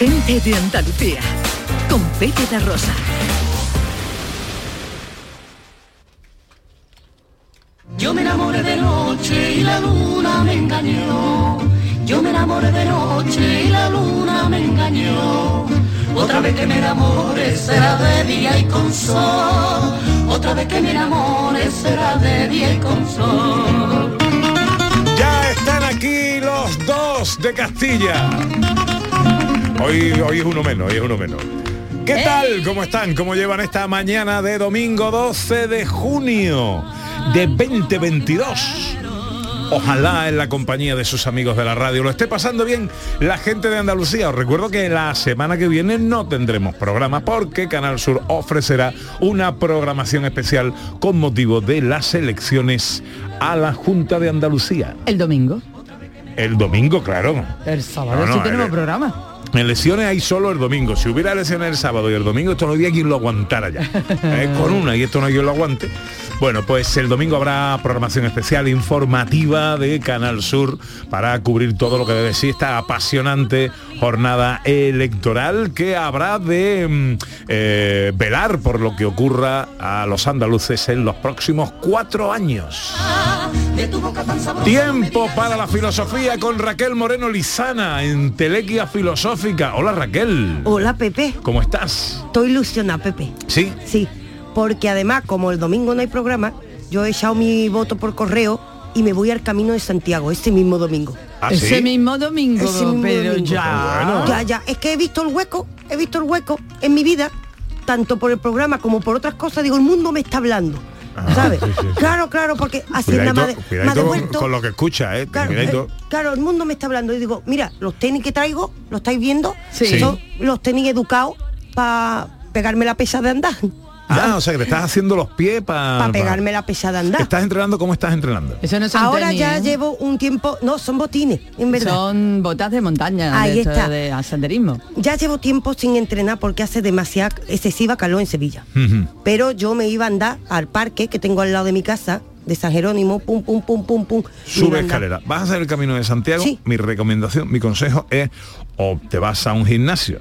Gente de Andalucía, con Pepe de Rosa. Yo me enamoré de noche y la luna me engañó. Yo me enamoré de noche y la luna me engañó. Otra vez que me enamore será de día y con sol. Otra vez que me enamore será de día y con sol. Ya están aquí los dos de Castilla. Hoy, hoy es uno menos, hoy es uno menos. ¿Qué tal? ¿Cómo están? ¿Cómo llevan esta mañana de domingo 12 de junio de 2022? Ojalá en la compañía de sus amigos de la radio lo esté pasando bien la gente de Andalucía. Os recuerdo que la semana que viene no tendremos programa porque Canal Sur ofrecerá una programación especial con motivo de las elecciones a la Junta de Andalucía. El domingo. El domingo, claro. El sábado No, no, sí tenemos el- programa. Elecciones hay solo el domingo. Si hubiera elecciones el sábado y el domingo, esto no había quien lo aguantara ya. Eh, con una y esto no hay quien lo aguante. Bueno, pues el domingo habrá programación especial informativa de Canal Sur para cubrir todo lo que debe ser esta apasionante jornada electoral que habrá de mm, eh, velar por lo que ocurra a los andaluces en los próximos cuatro años. Tiempo para la filosofía con Raquel Moreno Lizana en Telequia Filosófica. Hola Raquel. Hola Pepe, ¿Cómo estás? estoy ilusionada Pepe. Sí. Sí, porque además como el domingo no hay programa, yo he echado mi voto por correo y me voy al camino de Santiago este mismo domingo. ¿Ah, Ese sí? mismo domingo, Ese mismo pero domingo. ya. Bueno. Ya, ya, es que he visto el hueco, he visto el hueco en mi vida, tanto por el programa como por otras cosas, digo, el mundo me está hablando. ¿Sabes? sí, sí, sí. Claro, claro, porque Hacienda me ha, devuelto. con lo que escucha, ¿eh? Claro, eh, claro, el mundo me está hablando y digo, mira, los tenis que traigo, ¿lo estáis viendo? Sí. Son los tenis educados para pegarme la pesa de andar. Ah, o sea que te estás haciendo los pies para... Para pegarme la pesa de andar. ¿Estás entrenando? ¿Cómo estás entrenando? Eso no son Ahora tenis, ya ¿eh? llevo un tiempo, no, son botines, en verdad. Son botas de montaña, Ahí de, está. de senderismo. Ya llevo tiempo sin entrenar porque hace demasiada excesiva calor en Sevilla. Pero yo me iba a andar al parque que tengo al lado de mi casa, de San Jerónimo, pum, pum, pum, pum, pum. Sube escalera. ¿Vas a hacer el camino de Santiago? Sí. Mi recomendación, mi consejo es o te vas a un gimnasio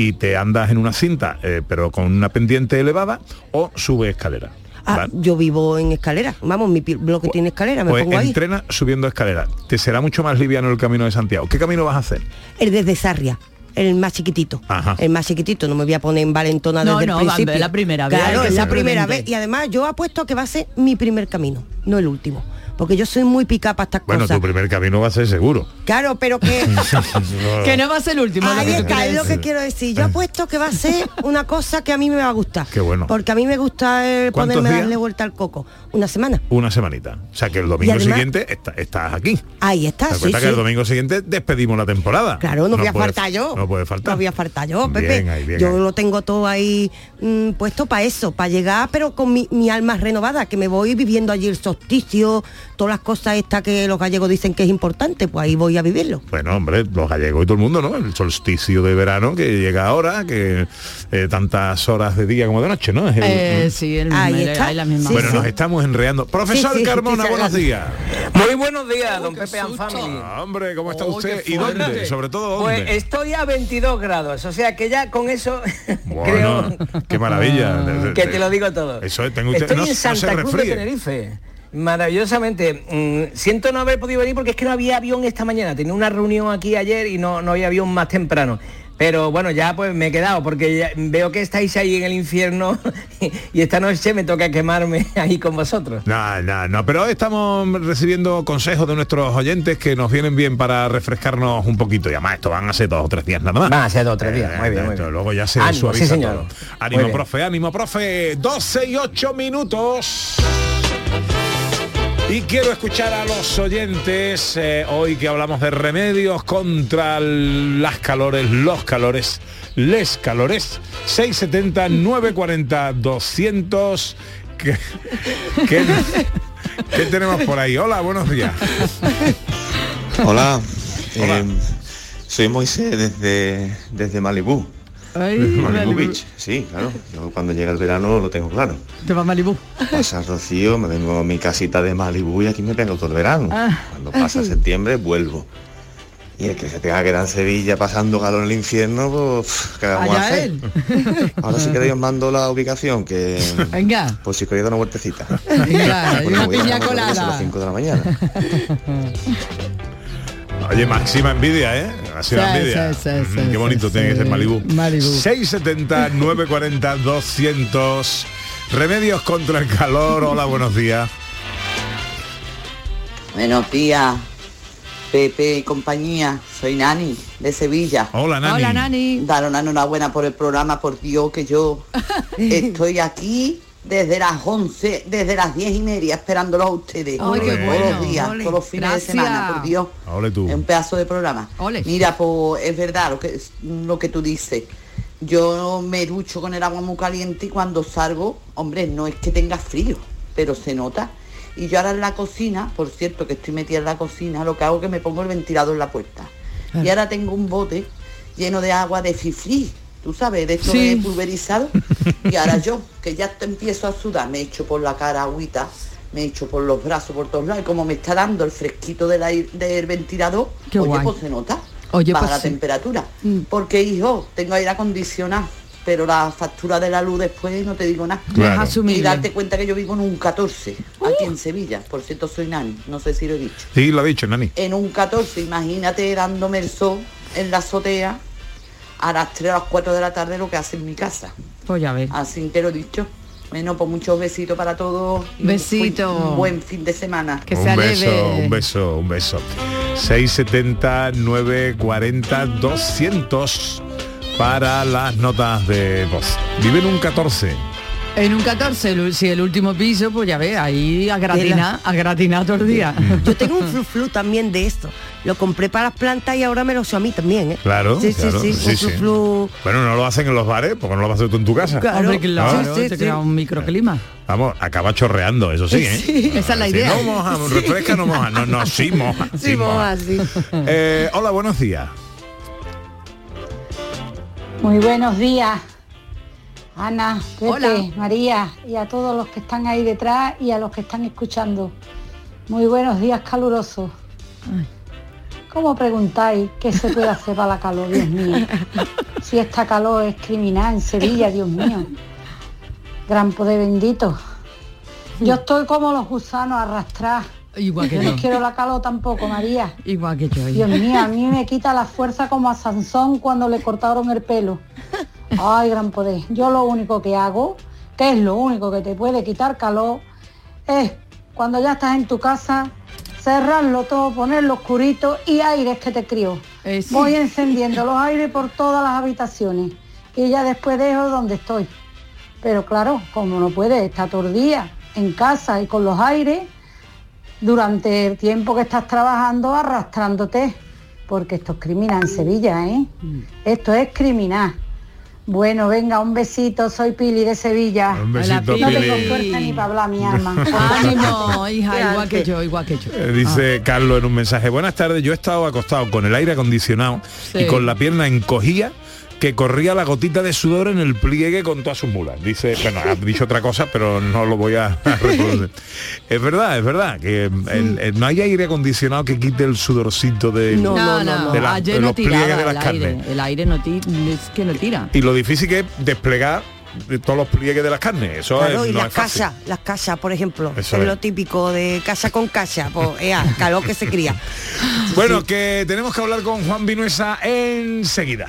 y te andas en una cinta, eh, pero con una pendiente elevada, o sube escalera. Ah, ¿vale? yo vivo en escalera. Vamos, mi bloque tiene escalera, me Pues pongo ahí. entrena subiendo escalera. Te será mucho más liviano el camino de Santiago. ¿Qué camino vas a hacer? El desde Sarria. El más chiquitito. Ajá. El más chiquitito, no me voy a poner en valentona No, desde no, el principio. es la primera vez, Claro, es la primera vez. Y además yo apuesto a que va a ser mi primer camino, no el último. Porque yo soy muy pica para estas Bueno, cosas. tu primer camino va a ser seguro. Claro, pero que Que no va a ser el último. Ahí está, es lo que quiero decir. Yo apuesto que va a ser una cosa que a mí me va a gustar. Qué bueno. Porque a mí me gusta eh, ¿Cuántos ponerme a días? darle vuelta al coco. Una semana. Una semanita. O sea que el domingo además- siguiente está- estás aquí. Ahí está, ¿Te sí, cuenta que sí. el domingo siguiente despedimos la temporada? Claro, no, voy a puede- faltar yo. No puede faltar. No voy a faltar yo, Pepe. Bien ahí, bien yo ahí. lo tengo todo ahí mm, puesto para eso, para llegar, pero con mi, mi alma renovada, que me voy viviendo allí el solsticio, todas las cosas estas que los gallegos dicen que es importante, pues ahí voy a vivirlo. Bueno, hombre, los gallegos y todo el mundo, ¿no? El solsticio de verano que llega ahora, que eh, tantas horas de día como de noche, ¿no? Es el- Eh, sí, el, Ahí el- está. hay la misma. Sí, bueno, sí. nos estamos enreando. Profesor Sí, sí, Carmona, sí, buenos días. Muy buenos días, don Pepe and Family. Ah, hombre, ¿cómo está Oye, usted? ¿Y dónde? Sobre todo dónde. Pues estoy a 22 grados, o sea que ya con eso Bueno, creo qué maravilla. que te lo digo todo. Eso es, tengo usted- Estoy no- en no se Santa Cruz de. Tenerife. Maravillosamente. Mm, siento no haber podido venir porque es que no había avión esta mañana. Tenía una reunión aquí ayer y no, no había avión más temprano. Pero bueno, ya pues me he quedado porque veo que estáis ahí en el infierno y esta noche me toca quemarme ahí con vosotros. No, no, no, pero hoy estamos recibiendo consejos de nuestros oyentes que nos vienen bien para refrescarnos un poquito. Y además esto van a ser dos o tres días nada más. Van a ser dos o tres días, Eh, muy bien, muy esto bien. Luego ya se Ánimo, suaviza sí, señor. todo. Ánimo, profe, ánimo, profe. 12 y 8 minutos. Y quiero escuchar a los oyentes eh, hoy que hablamos de remedios contra las calores, los calores, les calores. 670 940 200. ¿Qué, qué- qué tenemos por ahí? Hola, buenos días. Hola, Hola. eh, soy Moisés desde, desde Malibú. Ay, Malibu Malibu. Beach, sí, claro. Yo cuando llega el verano lo tengo claro. Te va a Malibú. Pasa Rocío, me vengo a mi casita de Malibú y aquí me pego todo el verano. Ah. Cuando pasa septiembre vuelvo. Y el que se tenga que quedar en Sevilla pasando calor en el infierno, pues, ¿qué vamos a hacer? él. Ahora sí que os mando la ubicación, que Venga. pues si queréis dar una vueltecita. Venga, una piña las 5 de la mañana. Oye, máxima envidia, ¿eh? Máxima Sí, envidia. sí, sí, Mm, sí, Qué bonito sí, tiene que ser Malibú. Malibú. 670 940 200 Remedios contra el calor. Hola, buenos días. Buenos días, Pepe y compañía. Soy Nani, de Sevilla. Hola, Nani. Hola, Nani. Dar una enhorabuena por el programa, por Dios, que yo estoy aquí desde las 11, desde las 10 y media, esperándolos a ustedes. Ay, qué todos bueno, los días, ole. todos los fines Gracias. de semana, por Dios. Ole tú. Es un pedazo de programa. Ole. Mira, pues es verdad lo que, lo que tú dices. Yo me ducho con el agua muy caliente y cuando salgo, hombre, no es que tenga frío, pero se nota. Y yo ahora en la cocina, por cierto que estoy metida en la cocina, lo que hago es que me pongo el ventilador en la puerta. Y ahora tengo un bote lleno de agua de fifrí, tú sabes, de esto Sí. de pulverizado. Y ahora yo, que ya te empiezo a sudar, me echo por la cara agüita, me echo por los brazos, por todos lados, y como me está dando el fresquito del, aire- del ventilador, Qué oye, guay. pues se nota. Oye, baja pues la sí. temperatura. Porque, hijo, tengo aire acondicionado, pero la factura de la luz después no te digo nada. Claro. Y darte cuenta que yo vivo en un 14, aquí en Sevilla. Por cierto, soy Nani, no sé si lo he dicho. Sí, lo ha dicho, Nani. En un 14, imagínate dándome el sol en la azotea a las 3 a las 4 de la tarde lo que hace en mi casa. Pues ya ves. Así que lo he dicho. Bueno, pues muchos besitos para todos. y un Besito. buen- Un buen fin de semana. Que un sea beso, un beso, un beso. 670 940 200 para las notas de voz. Vive en un 14. En un 14, el- si el último piso, pues ya ves, ahí a gratinar, a gratinar todo el día. Yo tengo un flu flu también de esto. Lo compré para las plantas y ahora me lo uso a mí también, ¿eh? Claro, Sí, claro, sí, sí. sí, un sí. flu flu. Bueno, no lo hacen en los bares, porque no lo vas a hacer tú en tu casa. Claro. Hombre, claro, Sí, sí, te sí. crea un microclima. Vamos, acaba chorreando, eso sí, ¿eh? Sí, esa es la Si idea. no moja, refresca, no moja. No, no, sí moja. Sí, moja, sí. Eh, hola, buenos días. Muy buenos días, Ana, Pepe, Hola. María y a todos los que están ahí detrás y a los que están escuchando. Muy buenos días calurosos. ¿Cómo preguntáis qué se puede hacer para la calor, Dios mío? Si esta calor es criminal en Sevilla, Dios mío. Gran poder bendito. Yo estoy como los gusanos arrastrados. Igual que Yo yo. no quiero la calor tampoco, María. Igual que yo. Dios mío, a mí me quita la fuerza como a Sansón cuando le cortaron el pelo. Ay, gran poder. Yo lo único que hago, que es lo único que te puede quitar calor, es cuando ya estás en tu casa, cerrarlo todo, ponerlo oscurito y aires que te crió. Eh, sí. Voy encendiendo los aires por todas las habitaciones y ya después dejo donde estoy. Pero claro, como no puedes estar todo el día en casa y con los aires, durante el tiempo que estás trabajando arrastrándote, porque esto es criminal en Sevilla, ¿eh? Esto es criminal. Bueno, venga, un besito, soy Pili de Sevilla. Un besito, Hola, No tengo Pili. fuerza ni para hablar, mi alma. Ánimo, hija, igual que yo, igual que yo. Eh, Dice Carlos en un mensaje, buenas tardes, yo he estado acostado con el aire acondicionado Sí. y con la pierna encogida que corría la gotita de sudor en el pliegue con todas sus mulas. Dice, bueno, ha dicho otra cosa, pero no lo voy a, a reproducir. Es verdad, es verdad, que el- el- no hay aire acondicionado que quite el sudorcito de... No, No, no, de la- ayer de no los pliegues de el las aire. carnes. El aire no tira, es que no tira. Y lo difícil que es desplegar de todos los pliegues de las carnes. Eso Claro, es, y no las casas, las casas, por ejemplo, Eso es es. lo típico de casa con casa, pues ea, calor que se cría. Bueno, que tenemos que hablar con Juan Vinuesa enseguida.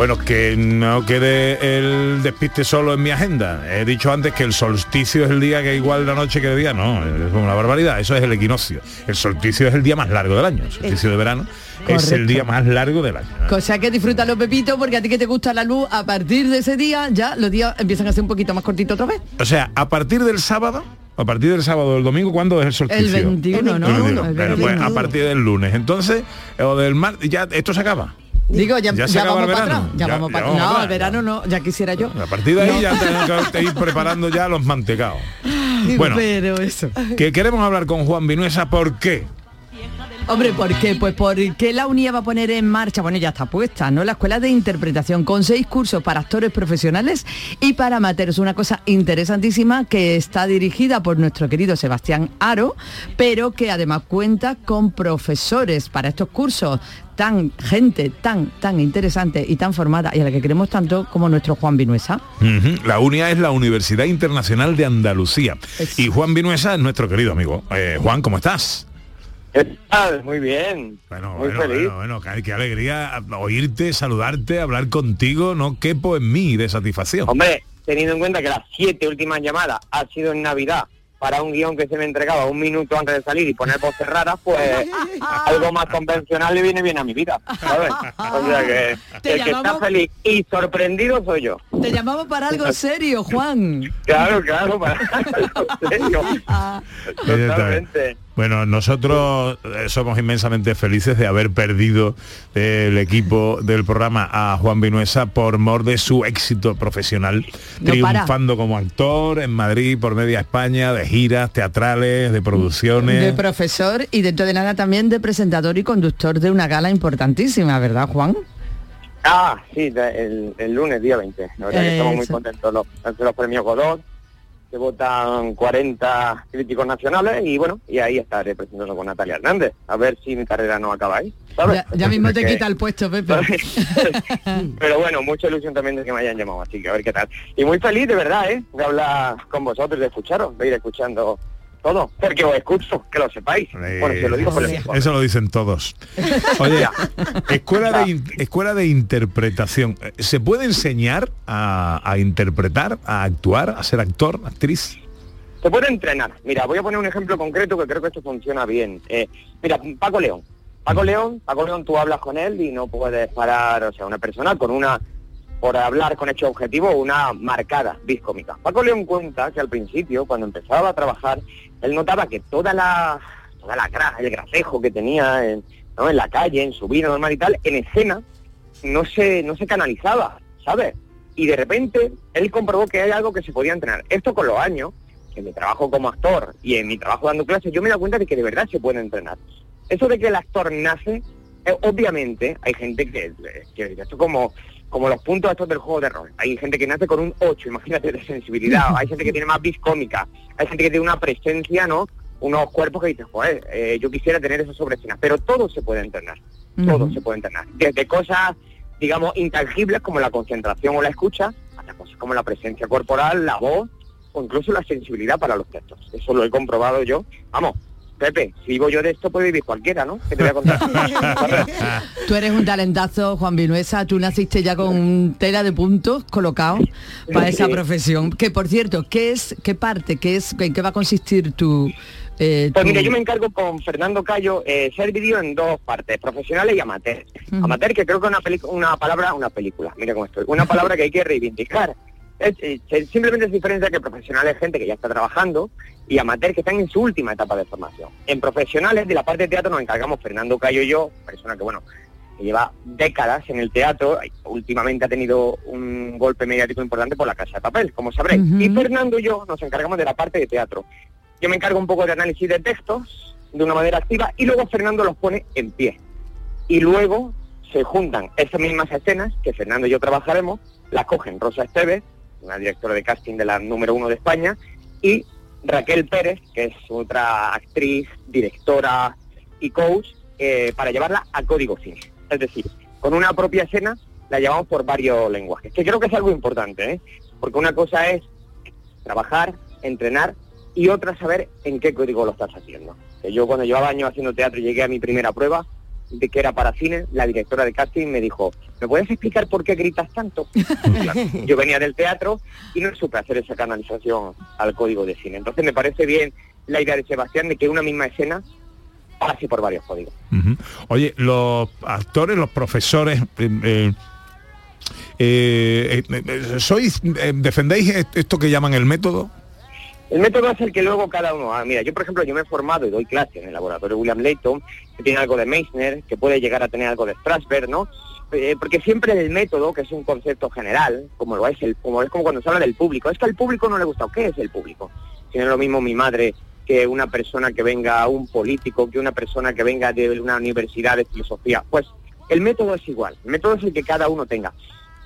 Bueno, que no quede el despiste solo en mi agenda. He dicho antes que el solsticio es el día que igual la noche que el día. No, es una barbaridad. Eso es el equinoccio. El solsticio es el día más largo del año. El solsticio de verano es el día más largo del año. Cosa que disfrútalo, Pepito, porque a ti que te gusta la luz, a partir de ese día ya los días empiezan a ser un poquito más cortitos otra vez. O sea, a partir del sábado, a partir del sábado o del domingo, ¿cuándo es el solsticio? El 21, ¿no? El 21. El Pero, pues, 21. a partir del lunes. Entonces, o del martes, ya esto se acaba. Digo, ya, vamos para atrás. Ya, Ya- vamos para No, atrás, el verano no, ya quisiera yo. A partir de ahí No. ya tenemos que ir preparando ya los mantecados. Bueno, Pero eso. que queremos hablar con Juan Vinuesa, ¿por qué? Hombre, ¿por qué? Pues porque la UNIA va a poner en marcha, bueno, ya está puesta, ¿no? La escuela de interpretación con seis cursos para actores profesionales y para amateurs. Una cosa interesantísima que está dirigida por nuestro querido Sebastián Aro, pero que además cuenta con profesores para estos cursos tan gente tan tan interesante y tan formada y a la que queremos tanto como nuestro Juan Vinuesa. La UNIA es la Universidad Internacional de Andalucía. Y Juan Vinuesa es nuestro querido amigo. Eh, Juan, ¿cómo estás? ¿Qué tal? Muy bien. Bueno, Muy bueno, feliz. bueno, bueno, qué, alegría oírte, saludarte, hablar contigo, no quepo en mí de satisfacción. Hombre, teniendo en cuenta que las siete últimas llamadas ha sido en Navidad para un guion que se me entregaba un minuto antes de salir y poner voces raras, pues algo más convencional le viene bien a mi vida, ¿sabes? O sea que Te el que está feliz y sorprendido soy yo. Te llamamos para algo serio, Juan. Claro, claro, para en serio. Totalmente. Bueno, nosotros eh, somos inmensamente felices de haber perdido el equipo del programa a Juan Vinuesa por mor de su éxito profesional, No triunfando como actor en Madrid, por media España, de giras teatrales, de producciones. De profesor y dentro de nada también de presentador y conductor de una gala importantísima, ¿verdad, Juan? Ah, sí, de- el, el lunes, día 20. La verdad que estamos muy contentos. Los, los premios Godot, que votan 40 críticos nacionales y bueno, y ahí estaré presentando con Natalia Hernández. A ver si mi carrera no acaba ahí. ¿sabes? Ya, ya mismo te quita el puesto, Pepe. Pero bueno, mucha ilusión también de que me hayan llamado, así que a ver qué tal. Y muy feliz, de verdad, ¿eh? De hablar con vosotros, de escucharos, de ir escuchando todo. Porque os escucho, que lo sepáis. Bueno, si os lo digo por el Eso lo dicen todos. Oye, escuela de, escuela de interpretación. ¿Se puede enseñar a, a interpretar, a actuar, a ser actor, actriz? Se puede entrenar. Mira, voy a poner un ejemplo concreto que creo que esto funciona bien. Eh, mira, Paco León. Paco León, Paco León, tú hablas con él y no puedes parar, o sea, una persona con una, por hablar con hecho objetivo, una marcada discómica. Paco León cuenta que al principio, cuando empezaba a trabajar, él notaba que toda la, toda la el gracejo que tenía en, ¿no? en la calle, en su vida normal y tal, en escena, no se, no se canalizaba, ¿sabes? Y de repente él comprobó que hay algo que se podía entrenar. Esto con los años, en mi trabajo como actor y en mi trabajo dando clases, yo me he dado cuenta de que de verdad se puede entrenar. Eso de que el actor nace, eh, obviamente hay gente que, que esto como como los puntos estos del juego de rol. Hay gente que nace con un 8, imagínate, de sensibilidad. Hay gente que tiene más vis cómica. Hay gente que tiene una presencia, ¿no? Unos cuerpos que dices, joder, eh, yo quisiera tener eso sobre escena. Pero todo se puede entrenar. Todo se puede entrenar. Desde cosas, digamos, intangibles como la concentración o la escucha, hasta cosas como la presencia corporal, la voz o incluso la sensibilidad para los textos. Eso lo he comprobado yo. Vamos, Pepe, si vivo yo de esto puede vivir cualquiera, ¿no? ¿Qué te voy a contar? Tú eres un talentazo, Juan Vinuesa. Tú naciste ya con tela de puntos colocado para esa profesión. Que por cierto, ¿qué es, qué parte, qué es, en qué va a consistir tu, eh, Pues mira, yo me encargo con Fernando Cayo, eh, se ha dividido en dos partes, profesionales y amateur. Ujú. Amateur que creo que es una, una palabra, una película, mira cómo estoy, una palabra que hay que reivindicar. Es, eh, se- simplemente se diferencia que profesional es gente que ya está trabajando y amateur que están en su última etapa de formación. En profesionales de la parte de teatro nos encargamos Fernando Cayo y yo, persona que bueno, que lleva décadas en el teatro, y últimamente ha tenido un golpe mediático importante por la Casa de Papel, como sabréis. Y Fernando y yo nos encargamos de la parte de teatro. Yo me encargo un poco de análisis de textos de una manera activa y luego Fernando los pone en pie. Y luego se juntan esas mismas escenas que Fernando y yo trabajaremos, las cogen Rosa Esteves, una directora de casting de la número uno de España, y Raquel Pérez, que es otra actriz, directora y coach, eh, para llevarla a código cine. Es decir, con una propia escena la llevamos por varios lenguajes, que creo que es algo importante, ¿eh? porque una cosa es trabajar, entrenar y otra saber en qué código lo estás haciendo. Yo cuando llevaba años haciendo teatro llegué a mi primera prueba, de que era para cine, la directora de casting me dijo, ¿me puedes explicar por qué gritas tanto? Claro, yo venía del teatro y no supe hacer esa canalización al código de cine. Entonces me parece bien la idea de Sebastián de que una misma escena pase por varios códigos. Oye, los actores, los profesores, eh, eh, eh, eh, ¿sois, eh, defendéis est- esto que llaman el método? El método es el que luego cada uno... ah, mira, yo por ejemplo, yo me he formado y doy clase en el laboratorio William Layton, que tiene algo de Meissner, que puede llegar a tener algo de Strasberg, ¿no? Eh, porque siempre el método, que es un concepto general, como lo es el, como es como cuando se habla del público, es que al público no le gusta. ¿Qué es el público? Si no es lo mismo mi madre que una persona que venga, un político, que una persona que venga de una universidad de filosofía. Pues el método es igual, el método es el que cada uno tenga.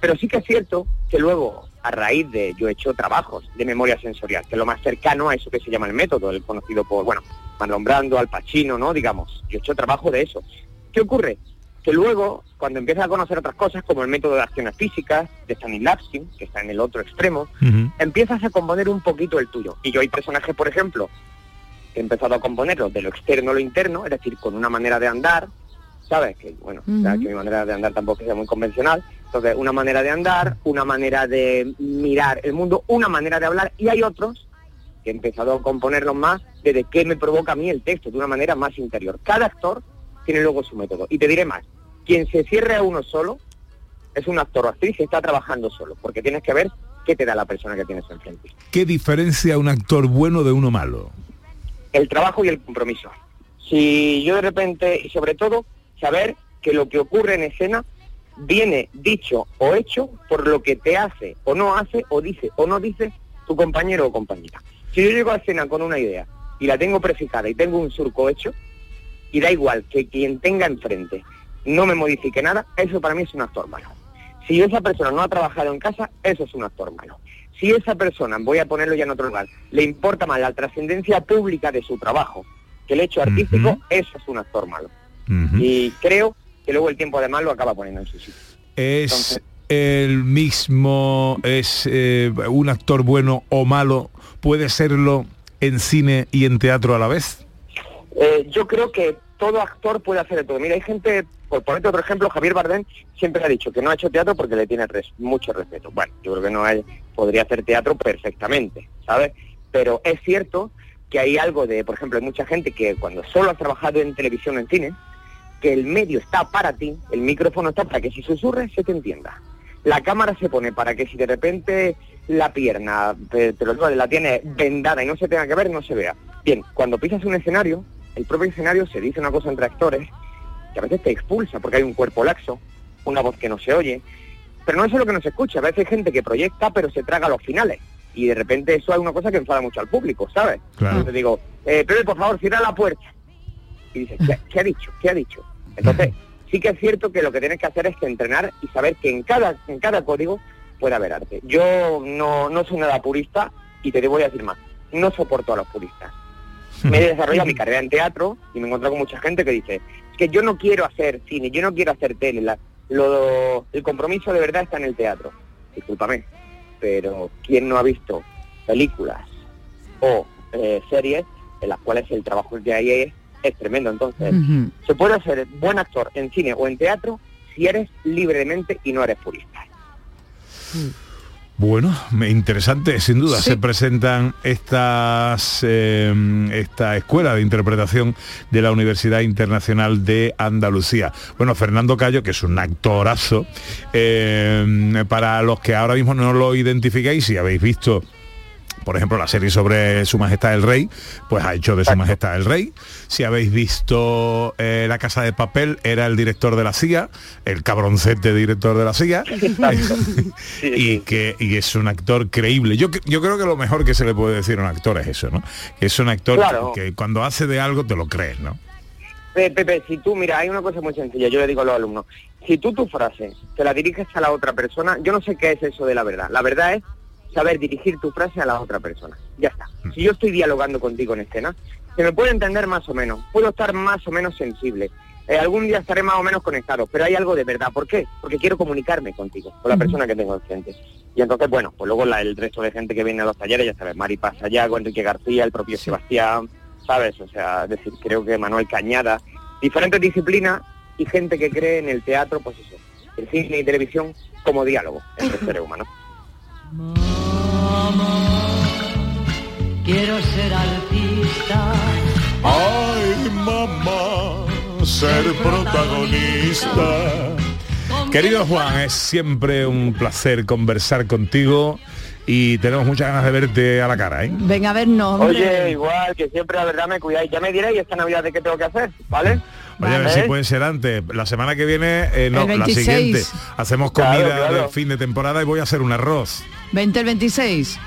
Pero sí que es cierto que luego, a raíz de, yo he hecho trabajos de memoria sensorial, que es lo más cercano a eso que se llama el método, el conocido por, bueno, Marlon Brando, Al Pacino, ¿no? Digamos, yo he hecho trabajo de eso. ¿Qué ocurre? Que luego, cuando empiezas a conocer otras cosas, como el método de acciones físicas, de Stanislavski, que está en el otro extremo, empiezas a componer un poquito el tuyo. Y yo hay personajes, por ejemplo, que he empezado a componerlos de lo externo a lo interno, es decir, con una manera de andar, ¿sabes? Que bueno, o sea, que mi manera de andar tampoco sea muy convencional. Entonces, una manera de andar, una manera de mirar el mundo, una manera de hablar, y hay otros que he empezado a componerlos más desde qué me provoca a mí el texto, de una manera más interior. Cada actor tiene luego su método. Y te diré más, quien se cierre a uno solo es un actor o actriz que está trabajando solo, porque tienes que ver qué te da la persona que tienes enfrente. ¿Qué diferencia un actor bueno de uno malo? el trabajo y el compromiso. Si yo de repente, y sobre todo, saber que lo que ocurre en escena viene dicho o hecho por lo que te hace o no hace o dice o no dice tu compañero o compañera. Si yo llego a escena con una idea y la tengo prefijada y tengo un surco hecho, y da igual que quien tenga enfrente no me modifique nada, eso para mí es un actor malo. Si esa persona no ha trabajado en casa, eso es un actor malo. Si esa persona, voy a ponerlo ya en otro lugar, le importa más la trascendencia pública de su trabajo que el hecho artístico, eso es un actor malo. Y creo que luego el tiempo además lo acaba poniendo en su sitio. ¿Es el mismo, es eh, un actor bueno o malo, puede serlo en cine y en teatro a la vez? Eh, yo creo que todo actor puede hacer de todo. Mira, hay gente, por ponerte otro ejemplo, Javier Bardem siempre ha dicho que no ha hecho teatro porque le tiene res- mucho respeto. Bueno, yo creo que no hay, podría hacer teatro perfectamente, ¿sabes? Pero es cierto que hay algo de, por ejemplo, hay mucha gente que cuando solo has trabajado en televisión o en cine, que el medio está para ti, el micrófono está para que si susurres se te entienda. La cámara se pone para que si de repente la pierna, te, te lo digo, la tiene vendada y no se tenga que ver, no se vea. Bien, cuando pisas un escenario, el propio escenario se dice una cosa entre actores que a veces te expulsa porque hay un cuerpo laxo, una voz que no se oye, pero no es solo que no se escucha, a veces hay gente que proyecta pero se traga los finales y de repente eso es una cosa que enfada mucho al público, ¿sabes? Claro. Entonces digo, eh, Pepe, por favor, cierra la puerta. Y dices, ¿qué, qué ha dicho? ¿Qué ha dicho? Entonces, sí que es cierto que lo que tienes que hacer es que entrenar y saber que en cada, en cada código puede haber arte. Yo no, no soy nada purista y te voy a decir más, no soporto a los puristas. Me he desarrollado mi carrera en teatro y me he encontrado con mucha gente que dice, es que yo no quiero hacer cine, yo no quiero hacer tele, la- lo, el compromiso de verdad está en el teatro. Discúlpame, pero ¿quién no ha visto películas o eh, series en las cuales el trabajo que hay es, es tremendo? Entonces, se puede ser buen actor en cine o en teatro si eres libremente y no eres purista. Bueno, me- interesante, sin duda. Se presentan estas eh, esta escuela de interpretación de la Universidad Internacional de Andalucía. Bueno, Fernando Cayo, que es un actorazo, eh, para los que ahora mismo no lo identificáis, si habéis visto por ejemplo, la serie sobre Su Majestad el Rey, pues ha hecho de Su Majestad el Rey. Si habéis visto eh, La Casa de Papel, era el director de la CIA, el cabroncete director de la CIA, y que y es un actor creíble. Yo, yo creo que lo mejor que se le puede decir a un actor es eso, ¿no? Que es un actor Claro. que, que cuando hace de algo te lo crees, ¿no? Pe- Pepe, si tú, mira, hay una cosa muy sencilla, yo le digo a los alumnos, si tú tu frase te la diriges a la otra persona, yo no sé qué es eso de la verdad. La verdad es saber dirigir tu frase a la otra persona. Ya está. Si yo estoy dialogando contigo en escena, se me puede entender más o menos, puedo estar más o menos sensible. Eh, algún día estaré más o menos conectado, pero hay algo de verdad. ¿Por qué? Porque quiero comunicarme contigo, con la persona que tengo enfrente. Y entonces, bueno, pues luego la- el resto de gente que viene a los talleres, ya sabes, Mari Pasallago, Enrique García, el propio Sebastián, ¿sabes? O sea, decir, creo que Manuel Cañada, diferentes disciplinas y gente que cree en el teatro, pues eso, el cine y televisión como diálogo entre seres humanos. Quiero ser artista. Ay, mamá, ser protagonista. Querido Juan, es siempre un placer conversar contigo y tenemos muchas ganas de verte a la cara, ¿eh? Venga a vernos. hombre. Oye, igual, que siempre la verdad me cuidáis. Ya me diréis esta Navidad de qué tengo que hacer, ¿vale? Oye, a ver si puede ser antes. La semana que viene, eh, no, la 26. siguiente. Hacemos comida Claro, claro. de fin de temporada y voy a hacer un arroz. 20 el 26.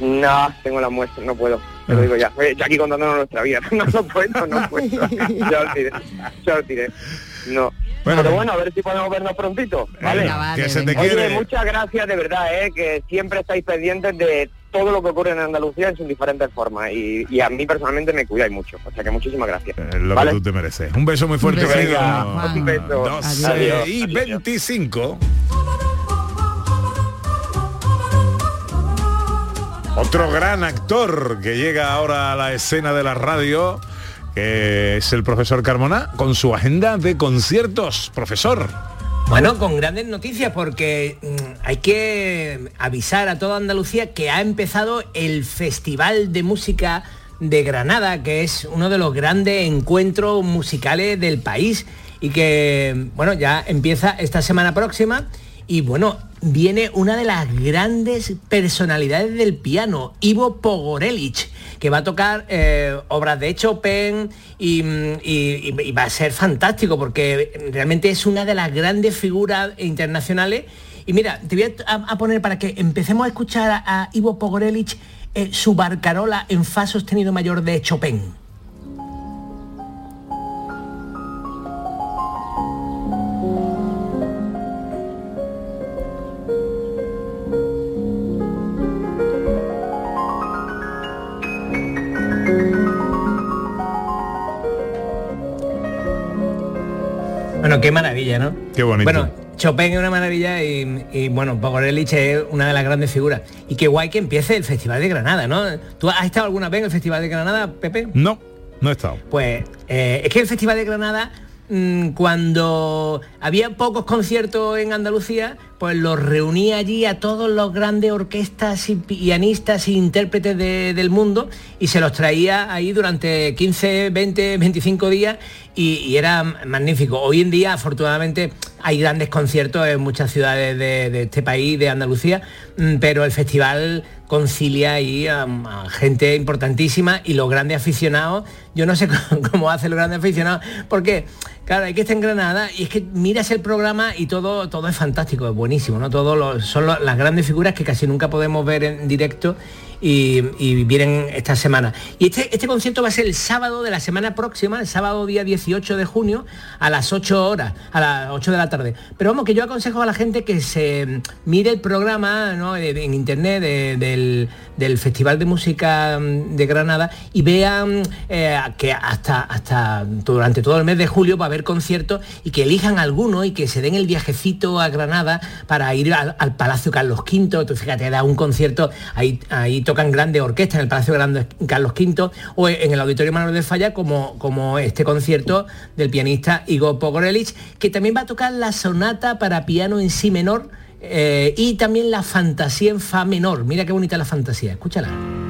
No, tengo la muestra, no puedo. Te lo digo ya. Ya aquí contándonos nuestra vida. No, no puedo, no puedo. Ya os diré, ya os diré. No. Bueno, Pero bueno, a ver si podemos vernos prontito, ¿vale? Venga, vale, que se te Oye, quiere. muchas gracias de verdad, ¿eh? que siempre estáis pendientes de todo lo que ocurre en Andalucía en sus diferentes formas y, y a mí personalmente me cuidáis mucho, o sea que muchísimas gracias. Es lo ¿vale? que tú te mereces. Un beso muy fuerte, un beso. 12 Adiós. y 25. Otro gran actor que llega ahora a la escena de la radio, que es el profesor Carmona, con su agenda de conciertos. Profesor. Bueno, con grandes noticias porque mm, hay que avisar a toda Andalucía que ha empezado el Festival de Música de Granada, que es uno de los grandes encuentros musicales del país y que, bueno, ya empieza esta semana próxima y bueno, viene una de las grandes personalidades del piano, Ivo Pogorelic, que va a tocar eh, obras de Chopin y, va a ser fantástico porque realmente es una de las grandes figuras internacionales. Y mira, te voy a, poner para que empecemos a escuchar a, a Ivo Pogorelic eh, su barcarola en fa sostenido mayor de Chopin. Bueno, qué maravilla, ¿no? Qué bonito. Bueno, Chopin es una maravilla y, y, bueno, Pogorelic es una de las grandes figuras. Y qué guay que empiece el Festival de Granada, ¿no? ¿Tú has estado alguna vez en el Festival de Granada, Pepe? No, no he estado. Pues eh, es que el Festival de Granada, cuando había pocos conciertos en Andalucía, pues los reunía allí a todos los grandes orquestas y pianistas e intérpretes de- del mundo y se los traía ahí durante 15, 20, 25 días y, era magnífico. Hoy en día, afortunadamente, hay grandes conciertos en muchas ciudades de, este país, de Andalucía, mm, pero el festival concilia ahí a, a gente importantísima y los grandes aficionados, yo no sé cómo, cómo hacen los grandes aficionados, porque claro, hay que estar en Granada y es que miras el programa y todo, todo es fantástico, es buenísimo, ¿no? Todo lo- son las grandes figuras que casi nunca podemos ver en directo y, vienen esta semana. Y este, este concierto va a ser el sábado de la semana próxima, el sábado día 18 de junio, a las 8 horas, a las 8 de la tarde. Pero vamos, que yo aconsejo a la gente que se mire el programa ¿no? de- en internet de- del, del Festival de Música mm, de Granada y vean eh, que hasta, hasta durante todo el mes de julio va a haber conciertos y que elijan alguno y que se den el viajecito a Granada para ir al, al Palacio Carlos V. Tú fíjate, da un concierto, ahí, ahí tocan grandes orquestas en el Palacio Grande Carlos V o en el Auditorio Manuel de Falla como, como este concierto del pianista Igor Pogorelic, que también va a tocar la sonata para piano en si menor eh, y también la fantasía en fa menor. Mira qué bonita la fantasía, escúchala.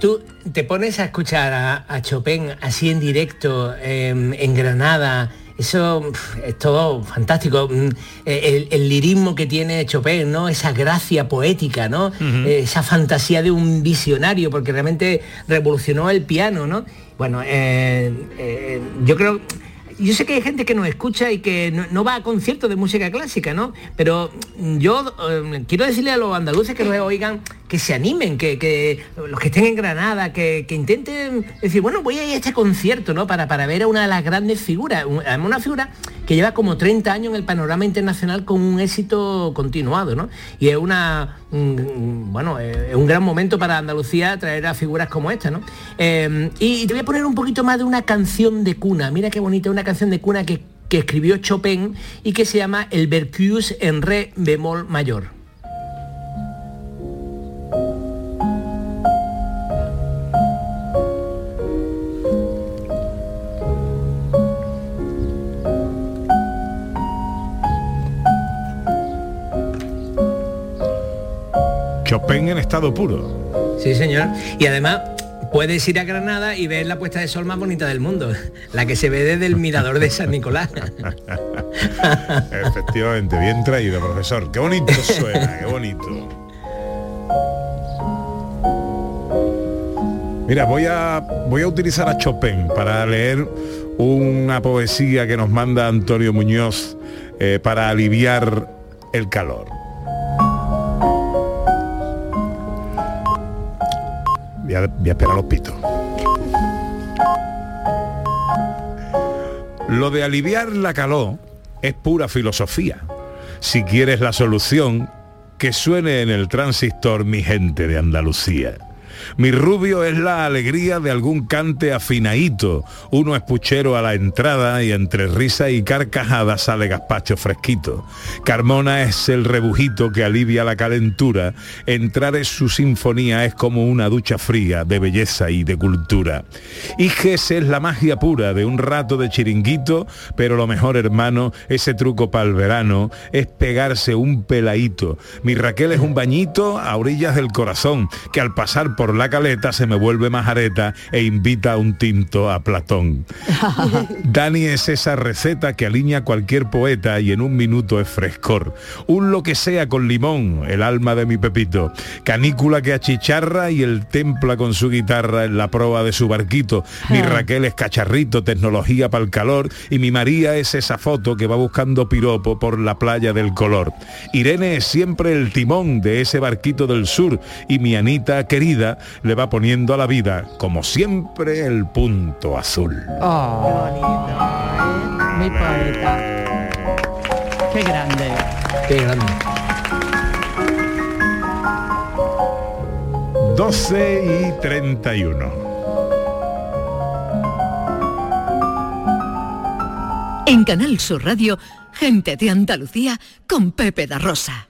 Tú te pones a escuchar a, a Chopin así en directo, em, en Granada, eso es todo fantástico. Mm, El, el lirismo que tiene Chopin, ¿no? Esa gracia poética, ¿no? Eh, Esa fantasía de un visionario, porque realmente revolucionó el piano, ¿no? Bueno, eh, eh, yo creo yo sé que hay gente que nos escucha y que no, no va a conciertos de música clásica, ¿no? Pero yo eh, quiero decirle a los andaluces que nos oigan que se animen, que, que los que estén en Granada, que, que intenten decir, bueno, voy a ir a este concierto, ¿no? Para, para ver a una de las grandes figuras, un- una figura que lleva como 30 años en el panorama internacional con un éxito continuado, ¿no? Y es una, mm, bueno, es un gran momento para Andalucía traer a figuras como esta, ¿no? Eh, y te voy a poner un poquito más de una canción de cuna, mira qué bonita, una canción de cuna que, que escribió Chopin y que se llama El Berceuse en re bemol mayor. Chopin en estado puro. Sí, señor. Y además puedes ir a Granada y ver la puesta de sol más bonita del mundo, la que se ve desde el mirador de San Nicolás. Efectivamente, bien traído, profesor. Qué bonito suena, qué bonito. Mira, voy a, voy a utilizar a Chopin para leer una poesía que nos manda Antonio Muñoz eh, para aliviar el calor. Voy a, a esperar los pitos. Lo de aliviar la calor es pura filosofía. Si quieres la solución, que suene en el transistor mi gente de Andalucía. Mi rubio es la alegría de algún cante afinadito, uno espuchero a la entrada y entre risa y carcajada sale gazpacho fresquito. Carmona es el rebujito que alivia la calentura, entrar en su sinfonía es como una ducha fría de belleza y de cultura. Iges es la magia pura de un rato de chiringuito, pero lo mejor hermano, ese truco para el verano, es pegarse un peladito. Mi Raquel es un bañito a orillas del corazón, que al pasar por la caleta se me vuelve majareta e invita a un tinto a Platón. Dani es esa receta que alinea cualquier poeta y en un minuto es frescor. Un lo que sea con limón, el alma de mi Pepito. Canícula que achicharra y el templa con su guitarra en la proa de su barquito. Mi Raquel es cacharrito, tecnología para el calor y mi María es esa foto que va buscando piropo por la playa del color. Irene es siempre el timón de ese barquito del sur y mi Anita querida le va poniendo a la vida, como siempre, el punto azul. Mi poeta. Qué grande. Qué grande. 12 y 31. En Canal Sur Radio, gente de Andalucía con Pepe da Rosa.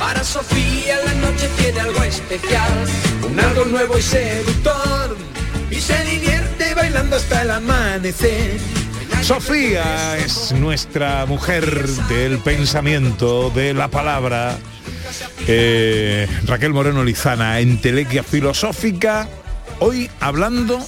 Para Sofía la noche tiene algo especial, un algo nuevo y seductor, y se divierte bailando hasta el amanecer. Sofía es nuestra mujer del pensamiento, de la palabra. Eh, Raquel Moreno Lizana, entelequia filosófica, hoy hablando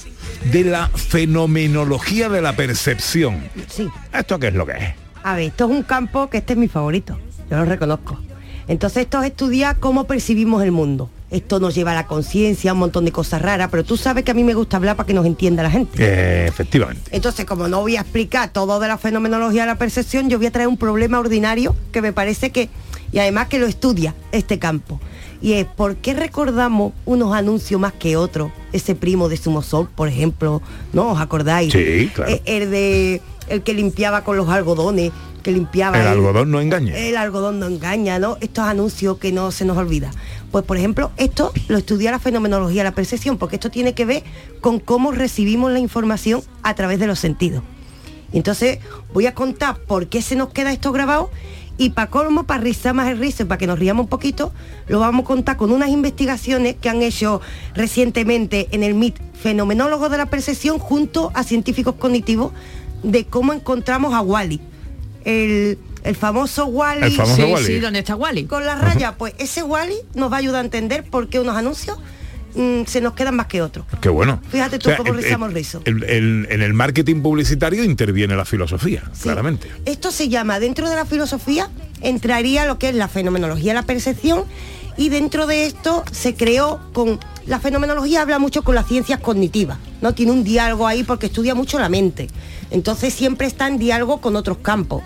de la fenomenología de la percepción. Sí. ¿Esto qué es lo que es? A ver, esto es un campo que este es mi favorito, yo lo reconozco. Entonces esto es estudiar cómo percibimos el mundo. Esto nos lleva a la conciencia, a un montón de cosas raras, pero tú sabes que a mí me gusta hablar para que nos entienda la gente. Eh, efectivamente. Entonces, como no voy a explicar todo de la fenomenología de la percepción, yo voy a traer un problema ordinario que me parece que, y además que lo estudia este campo. Y es por qué recordamos unos anuncios más que otros. Ese primo de Sumosol, por ejemplo, ¿no? ¿Os acordáis? Sí, claro. Eh, El de el que limpiaba con los algodones, que limpiaba El algodón no engaña. el algodón no engaña, ¿no? Estos anuncios que no se nos olvida. Pues por ejemplo, esto lo estudia la fenomenología, la percepción, porque esto tiene que ver con cómo recibimos la información a través de los sentidos. Entonces voy a contar por qué se nos queda esto grabado y para colmo, para rizar más el rizo y para que nos riamos un poquito, lo vamos a contar con unas investigaciones que han hecho recientemente en el MIT Fenomenólogos de la Percepción junto a científicos cognitivos de cómo encontramos a Wally. El, el famoso Wally. El famoso sí, sí, ¿dónde está Wally? Con las rayas, pues ese Wally nos va a ayudar a entender por qué unos anuncios mm, se nos quedan más que otros. Qué bueno. Fíjate tú cómo el- rizamos el- rizo. el- el- en el marketing publicitario interviene la filosofía, claramente. Esto se llama, dentro de la filosofía, entraría lo que es la fenomenología la percepción y dentro de esto se creó con... La fenomenología habla mucho con las ciencias cognitivas, ¿no? Tiene un diálogo ahí porque estudia mucho la mente. Entonces siempre está en diálogo con otros campos.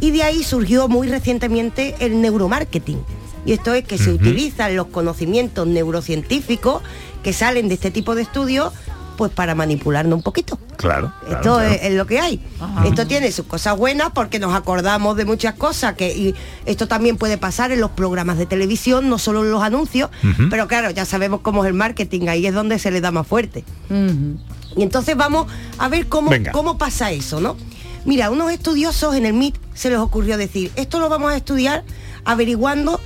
Y de ahí surgió muy recientemente el neuromarketing. Y esto es que se utilizan los conocimientos neurocientíficos que salen de este tipo de estudios pues para manipularnos un poquito. Claro. claro, Esto claro. Es, es lo que hay. Esto tiene sus cosas buenas porque nos acordamos de muchas cosas que y esto también puede pasar en los programas de televisión, no solo en los anuncios, pero claro, ya sabemos cómo es el marketing, ahí es donde se le da más fuerte. Y entonces vamos a ver cómo, Venga. cómo pasa eso, ¿no? Mira, unos estudiosos en el MIT se les ocurrió decir, esto lo vamos a estudiar averiguando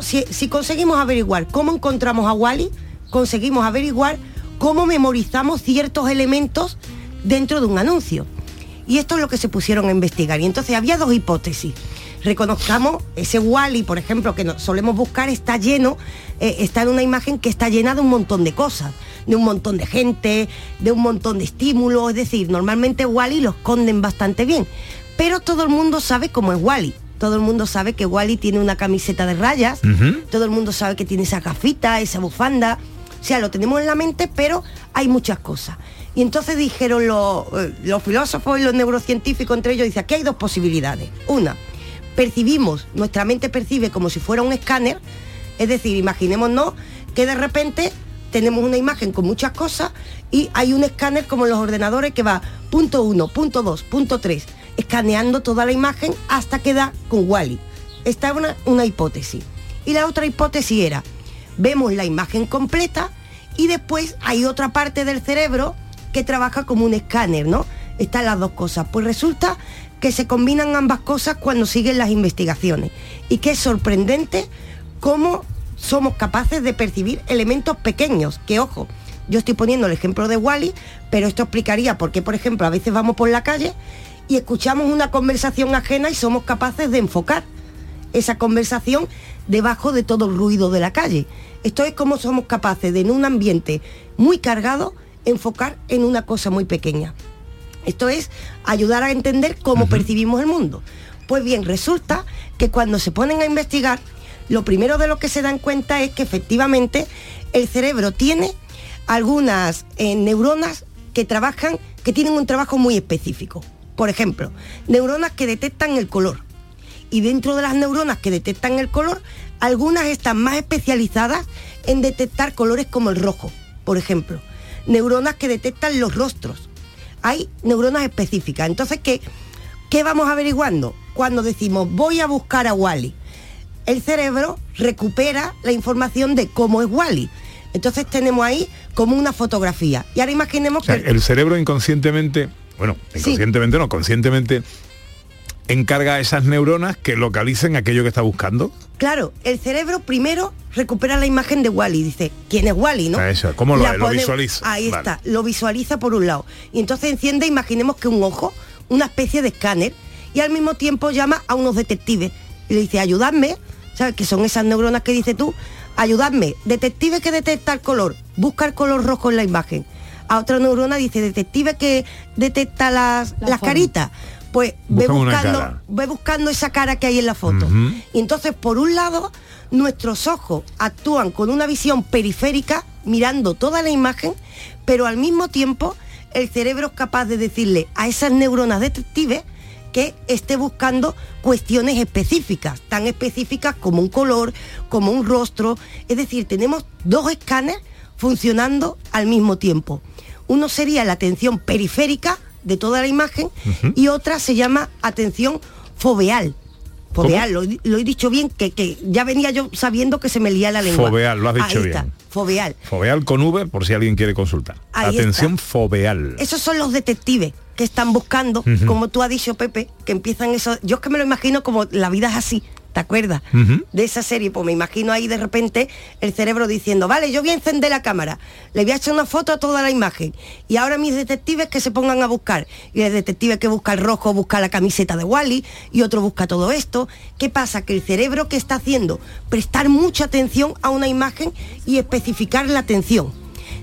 si, conseguimos averiguar cómo encontramos a Wally, conseguimos averiguar cómo memorizamos ciertos elementos dentro de un anuncio. Y esto es lo que se pusieron a investigar. Y entonces había dos hipótesis. Reconozcamos ese Wally, por ejemplo, que solemos buscar, está lleno, eh, está en una imagen que está llena de un montón de cosas, de un montón de gente, de un montón de estímulos. Es decir, normalmente Wally lo esconden bastante bien. Pero todo el mundo sabe cómo es Wally. Todo el mundo sabe que Wally tiene una camiseta de rayas, todo el mundo sabe que tiene esa gafita, esa bufanda. O sea, lo tenemos en la mente, pero hay muchas cosas. Y entonces dijeron los, eh, los filósofos y los neurocientíficos, entre ellos, dice, aquí hay dos posibilidades. Una, percibimos, nuestra mente percibe como si fuera un escáner, es decir, imaginémonos que de repente tenemos una imagen con muchas cosas y hay un escáner como en los ordenadores que va punto 1, punto 2, punto 3, escaneando toda la imagen hasta que da con Wally. Esta es una, una hipótesis. Y la otra hipótesis era, vemos la imagen completa y después hay otra parte del cerebro que trabaja como un escáner, ¿no? Están las dos cosas. Pues resulta que se combinan ambas cosas cuando siguen las investigaciones. Y que es sorprendente cómo somos capaces de percibir elementos pequeños, que ojo, yo estoy poniendo el ejemplo de Wally, pero esto explicaría por qué, por ejemplo, a veces vamos por la calle y escuchamos una conversación ajena y somos capaces de enfocar esa conversación debajo de todo el ruido de la calle. Esto es como somos capaces de en un ambiente muy cargado enfocar en una cosa muy pequeña. Esto es ayudar a entender cómo percibimos el mundo. Pues bien, resulta que cuando se ponen a investigar, lo primero de lo que se dan cuenta es que efectivamente el cerebro tiene algunas eh, neuronas que trabajan, que tienen un trabajo muy específico. Por ejemplo, neuronas que detectan el color. Y dentro de las neuronas que detectan el color, algunas están más especializadas en detectar colores como el rojo, por ejemplo. Neuronas que detectan los rostros. Hay neuronas específicas. Entonces, ¿qué, qué vamos averiguando? Cuando decimos voy a buscar a Wally, el cerebro recupera la información de cómo es Wally. Entonces tenemos ahí como una fotografía. Y ahora imaginemos O sea, que el cerebro inconscientemente, bueno, Sí. inconscientemente no, conscientemente encarga a esas neuronas que localicen aquello que está buscando. Claro, el cerebro primero recupera la imagen de Wally, dice, ¿quién es Wally, no? Ah, Eso, ¿cómo lo- La lo visualiza? Ahí Vale. está, lo visualiza por un lado. Y entonces enciende, imaginemos que un ojo, una especie de escáner, y al mismo tiempo llama a unos detectives y le dice, ayudadme, ¿sabes? Que son esas neuronas que dices tú, ayudadme, detective que detecta el color, busca el color rojo en la imagen. A otra neurona dice, detective que detecta las, La las caritas. Pues ve buscando, ve buscando esa cara que hay en la foto. Y entonces, por un lado, nuestros ojos actúan con una visión periférica, mirando toda la imagen, pero al mismo tiempo el cerebro es capaz de decirle a esas neuronas detectives que esté buscando cuestiones específicas, tan específicas como un color, como un rostro. Es decir, tenemos dos escáneres funcionando al mismo tiempo. Uno sería la atención periférica de toda la imagen y otra se llama atención foveal. Foveal, lo, lo he dicho bien, que, que ya venía yo sabiendo que se me lía la lengua. Foveal, lo has dicho Ahí bien. está, foveal. Foveal con V por si alguien quiere consultar. Ahí Atención está. foveal. Esos son los detectives que están buscando, como tú has dicho, Pepe, que empiezan eso. Yo es que me lo imagino como la vida es así, ¿te acuerdas? De esa serie, pues me imagino ahí de repente el cerebro diciendo, vale, yo voy a encender la cámara, le voy a echar una foto a toda la imagen. Y ahora mis detectives que se pongan a buscar. Y el detective que busca el rojo busca la camiseta de Wally y otro busca todo esto. ¿Qué pasa? Que el cerebro que está haciendo, prestar mucha atención a una imagen y especificar la atención.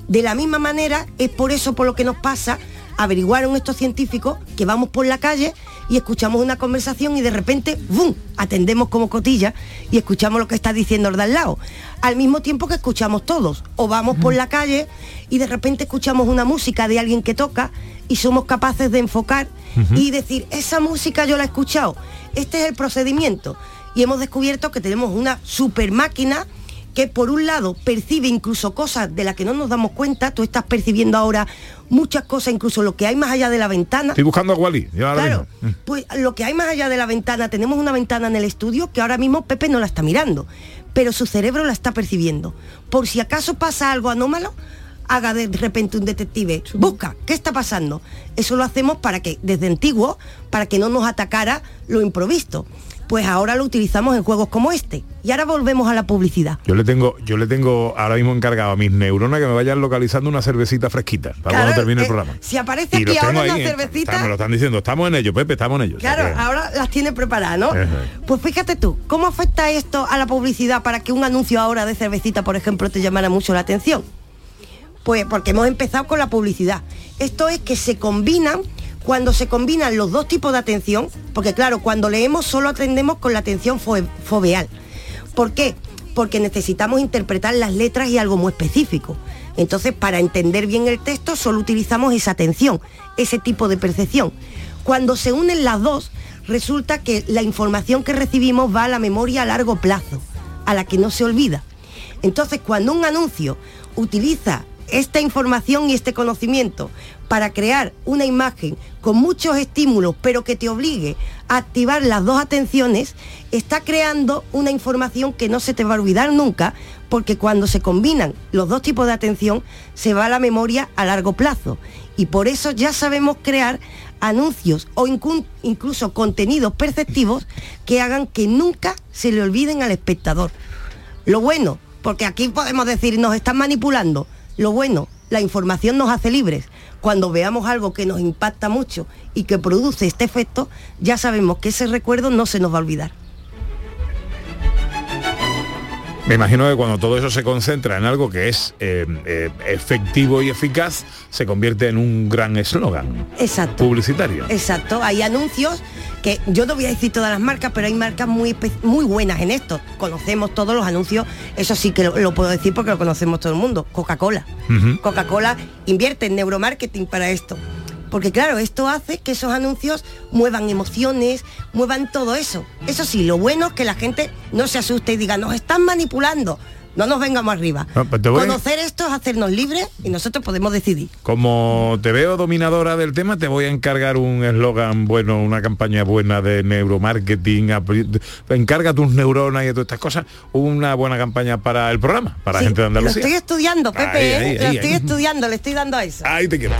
De la misma manera, es por eso por lo que nos pasa, averiguaron estos científicos que vamos por la calle y escuchamos una conversación y de repente, ¡bum!, atendemos como cotilla y escuchamos lo que está diciendo el de al lado. Al mismo tiempo que escuchamos todos. O vamos por la calle y de repente escuchamos una música de alguien que toca y somos capaces de enfocar y decir, esa música yo la he escuchado. Este es el procedimiento. Y hemos descubierto que tenemos una super máquina que por un lado percibe incluso cosas de las que no nos damos cuenta, tú estás percibiendo ahora muchas cosas, incluso lo que hay más allá de la ventana. Estoy buscando a Wally. Claro, mismo. pues lo que hay más allá de la ventana, tenemos una ventana en el estudio que ahora mismo Pepe no la está mirando, pero su cerebro la está percibiendo. Por si acaso pasa algo anómalo, haga de repente un detective, busca, ¿qué está pasando? Eso lo hacemos para que, desde antiguo, para que no nos atacara lo improvisto. Pues ahora lo utilizamos en juegos como este. Y ahora volvemos a la publicidad. Yo le tengo, yo le tengo ahora mismo encargado a mis neuronas que me vayan localizando una cervecita fresquita para Claro, cuando termine eh, el programa. Si aparece Y aquí ahora ahí, una eh, cervecita, está- me lo están diciendo, estamos en ello, Pepe, estamos en ello. o sea Claro, que- ahora las tiene preparadas, ¿no? Pues fíjate tú, ¿cómo afecta esto a la publicidad para que un anuncio ahora de cervecita, por ejemplo, te llamara mucho la atención? Pues porque hemos empezado con la publicidad. Esto es que se combinan, cuando se combinan los dos tipos de atención, porque claro, cuando leemos solo atendemos con la atención fo- foveal. ¿Por qué? Porque necesitamos interpretar las letras y algo muy específico. Entonces, para entender bien el texto, solo utilizamos esa atención, ese tipo de percepción. Cuando se unen las dos, resulta que la información que recibimos va a la memoria a largo plazo, a la que no se olvida. Entonces, cuando un anuncio utiliza esta información y este conocimiento para crear una imagen con muchos estímulos, pero que te obligue a activar las dos atenciones, está creando una información que no se te va a olvidar nunca, porque cuando se combinan los dos tipos de atención, se va a la memoria a largo plazo. Y por eso ya sabemos crear anuncios o inclu- incluso contenidos perceptivos que hagan que nunca se le olviden al espectador. Lo bueno, porque aquí podemos decir, nos están manipulando. Lo bueno, la información nos hace libres. Cuando veamos algo que nos impacta mucho y que produce este efecto, ya sabemos que ese recuerdo no se nos va a olvidar. Me imagino que cuando todo eso se concentra en algo que es eh, eh, efectivo y eficaz, se convierte en un gran eslogan Exacto. publicitario. Exacto, hay anuncios que yo no voy a decir todas las marcas, pero hay marcas muy, muy buenas en esto. Conocemos todos los anuncios, eso sí que lo, lo puedo decir porque lo conocemos todo el mundo. Coca-Cola. Coca-Cola invierte en neuromarketing para esto. Porque claro, esto hace que esos anuncios muevan emociones, muevan todo eso. Eso sí, lo bueno es que la gente no se asuste y diga, nos están manipulando. No nos vengamos arriba. No, pues Conocer esto es hacernos libres y nosotros podemos decidir. Como te veo dominadora del tema, te voy a encargar un eslogan bueno, una campaña buena de neuromarketing. Encarga tus neuronas y todas estas cosas. Una buena campaña para el programa, para Sí, gente de Lo Andalucía. estoy estudiando, Pepe, Ahí, ¿eh? ahí, lo estoy estudiando, le estoy dando a eso. Ahí te quiero.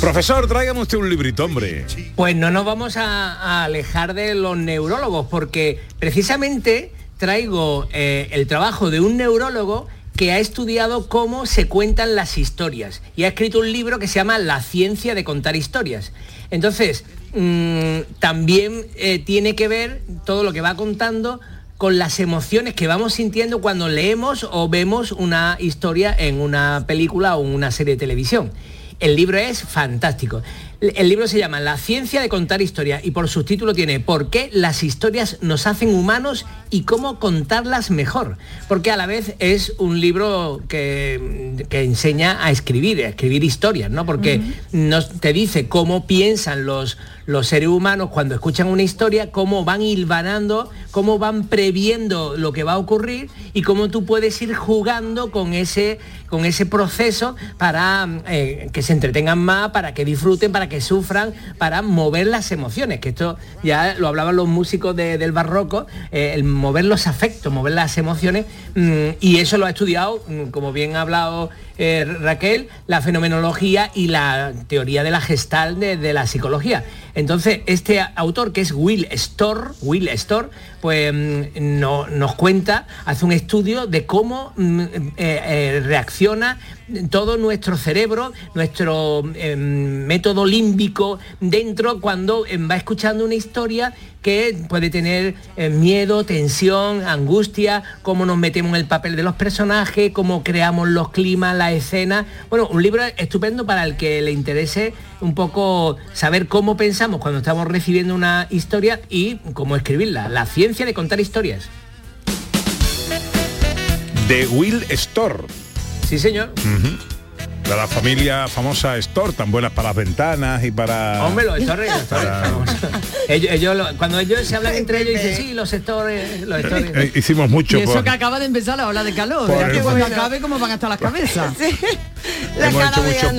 Profesor, tráigame usted un librito, hombre. Pues no nos vamos a, a alejar de los neurólogos, porque precisamente traigo eh, el trabajo de un neurólogo que ha estudiado cómo se cuentan las historias y ha escrito un libro que se llama La ciencia de contar historias. Entonces, mm, también eh, tiene que ver todo lo que va contando con las emociones que vamos sintiendo cuando leemos o vemos una historia en una película o una serie de televisión. El libro es fantástico. El libro se llama La ciencia de contar historias y por subtítulo tiene ¿Por qué las historias nos hacen humanos y cómo contarlas mejor? Porque a la vez es un libro que, que enseña a escribir, a escribir historias, ¿no? Porque nos, te dice cómo piensan los, los seres humanos cuando escuchan una historia, cómo van hilvanando, cómo van previendo lo que va a ocurrir y cómo tú puedes ir jugando con ese, con ese proceso para eh, que se entretengan más, para que disfruten, para que sufran, para mover las emociones, que esto ya lo hablaban los músicos de- del barroco, eh, el mover los afectos, mover las emociones, mm, y eso lo ha estudiado, mm, como bien ha hablado eh, Raquel, la fenomenología y la teoría de la gestal de, la psicología. Entonces, este autor, que es Will Storr, Will Storr, pues mm, no- nos cuenta, hace un estudio de cómo mm, eh, eh, reacciona todo nuestro cerebro, nuestro eh, método límbico dentro cuando eh, va escuchando una historia que puede tener eh, miedo, tensión, angustia, cómo nos metemos en el papel de los personajes, cómo creamos los climas, la escena. Bueno, un libro estupendo para el que le interese un poco saber cómo pensamos cuando estamos recibiendo una historia y cómo escribirla. La ciencia de contar historias. De Will Storr. Sí, señor. De la familia famosa Storr, tan buenas para las ventanas y para... Hombre, los sectores, los sectores, para- famosos. ellos, ellos lo- cuando ellos se hablan entre ellos dicen, sí, los sectores, los sectores. Eh, hicimos mucho y eso por- que acaba de empezar la ola de calor. Ya que cuando acabe, ¿cómo van a estar las cabezas? hemos hecho mucho-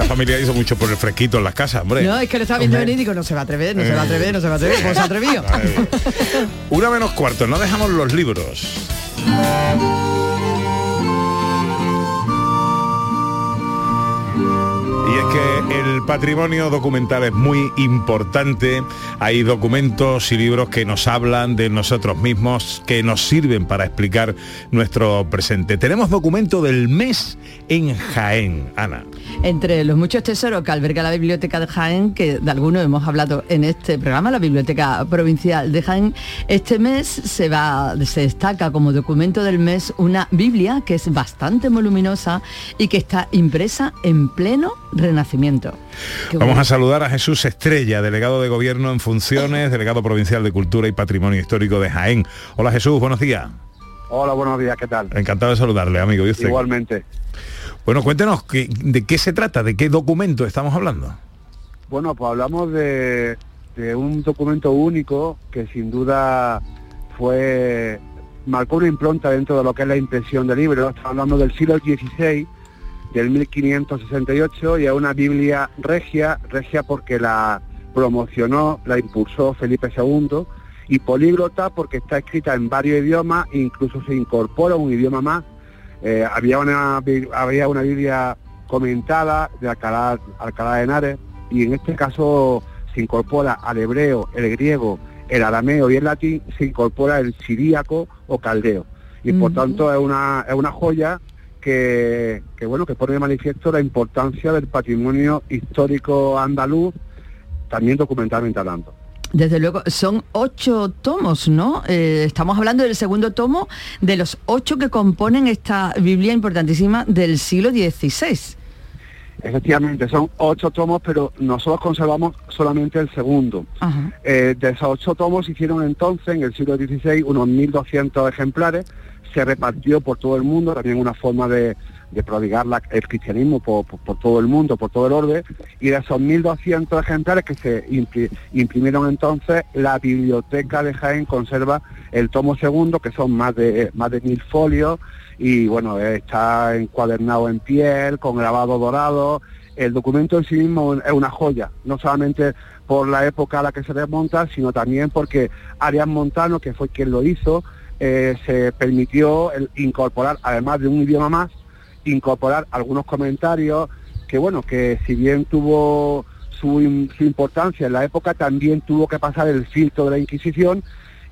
La familia hizo mucho por el fresquito en las casas, hombre. No, es que lo estaba viendo venir y digo, no se va a atrever, no se va a atrever, no se va a atrever. Pues se ha atrevido. Una menos cuarto, no dejamos los libros. Y es que el patrimonio documental es muy importante. Hay documentos y libros que nos hablan de nosotros mismos, que nos sirven para explicar nuestro presente. Tenemos documento del mes en Jaén, Ana. Entre los muchos tesoros que alberga la Biblioteca de Jaén, que de algunos hemos hablado en este programa, la Biblioteca Provincial de Jaén, este mes se, va, se destaca como documento del mes una Biblia que es bastante voluminosa y que está impresa en pleno renacimiento. Qué Vamos bueno. a saludar a Jesús Estrella, delegado de Gobierno en funciones, delegado provincial de Cultura y Patrimonio Histórico de Jaén. Hola Jesús, buenos días. Hola, buenos días, ¿qué tal? Encantado de saludarle, amigo. ¿Y usted? Igualmente. Bueno, cuéntenos, ¿qué- ¿de qué se trata? ¿De qué documento estamos hablando? Bueno, pues hablamos de, de un documento único que sin duda fue marcó una impronta dentro de lo que es la impresión de libros. Estamos hablando del siglo XVI, del 1568, y es una Biblia regia, regia porque la promocionó, la impulsó Felipe II, y políglota porque está escrita en varios idiomas, incluso se incorpora un idioma más. Eh, había, una, había una Biblia comentada de Alcalá, Alcalá de Henares y en este caso se incorpora al hebreo, el griego, el arameo y el latín, se incorpora el siríaco o caldeo. Y por tanto es una, es una joya que, que, bueno que pone de manifiesto la importancia del patrimonio histórico andaluz, también documentalmente hablando. Desde luego, son ocho tomos, ¿no? Eh, estamos hablando del segundo tomo de los ocho que componen esta Biblia importantísima del siglo XVI. Efectivamente, son ocho tomos, pero nosotros conservamos solamente el segundo. Eh, de esos ocho tomos se hicieron entonces, en el siglo XVI, unos 1.200 ejemplares. Se repartió por todo el mundo, también una forma de, de prodigar el cristianismo por, todo el mundo, por todo el orden. Y de esos 1.200 ejemplares que se impri- imprimieron entonces, la biblioteca de Jaén conserva el tomo segundo, que son más de, más de mil folios, y bueno, eh, está encuadernado en piel, con grabado dorado. El documento en sí mismo es una joya, no solamente por la época a la que se desmonta, sino también porque Arias Montano, que fue quien lo hizo, eh, se permitió incorporar, además de un idioma más, incorporar algunos comentarios que bueno, que si bien tuvo su, im- su importancia en la época, también tuvo que pasar el filtro de la Inquisición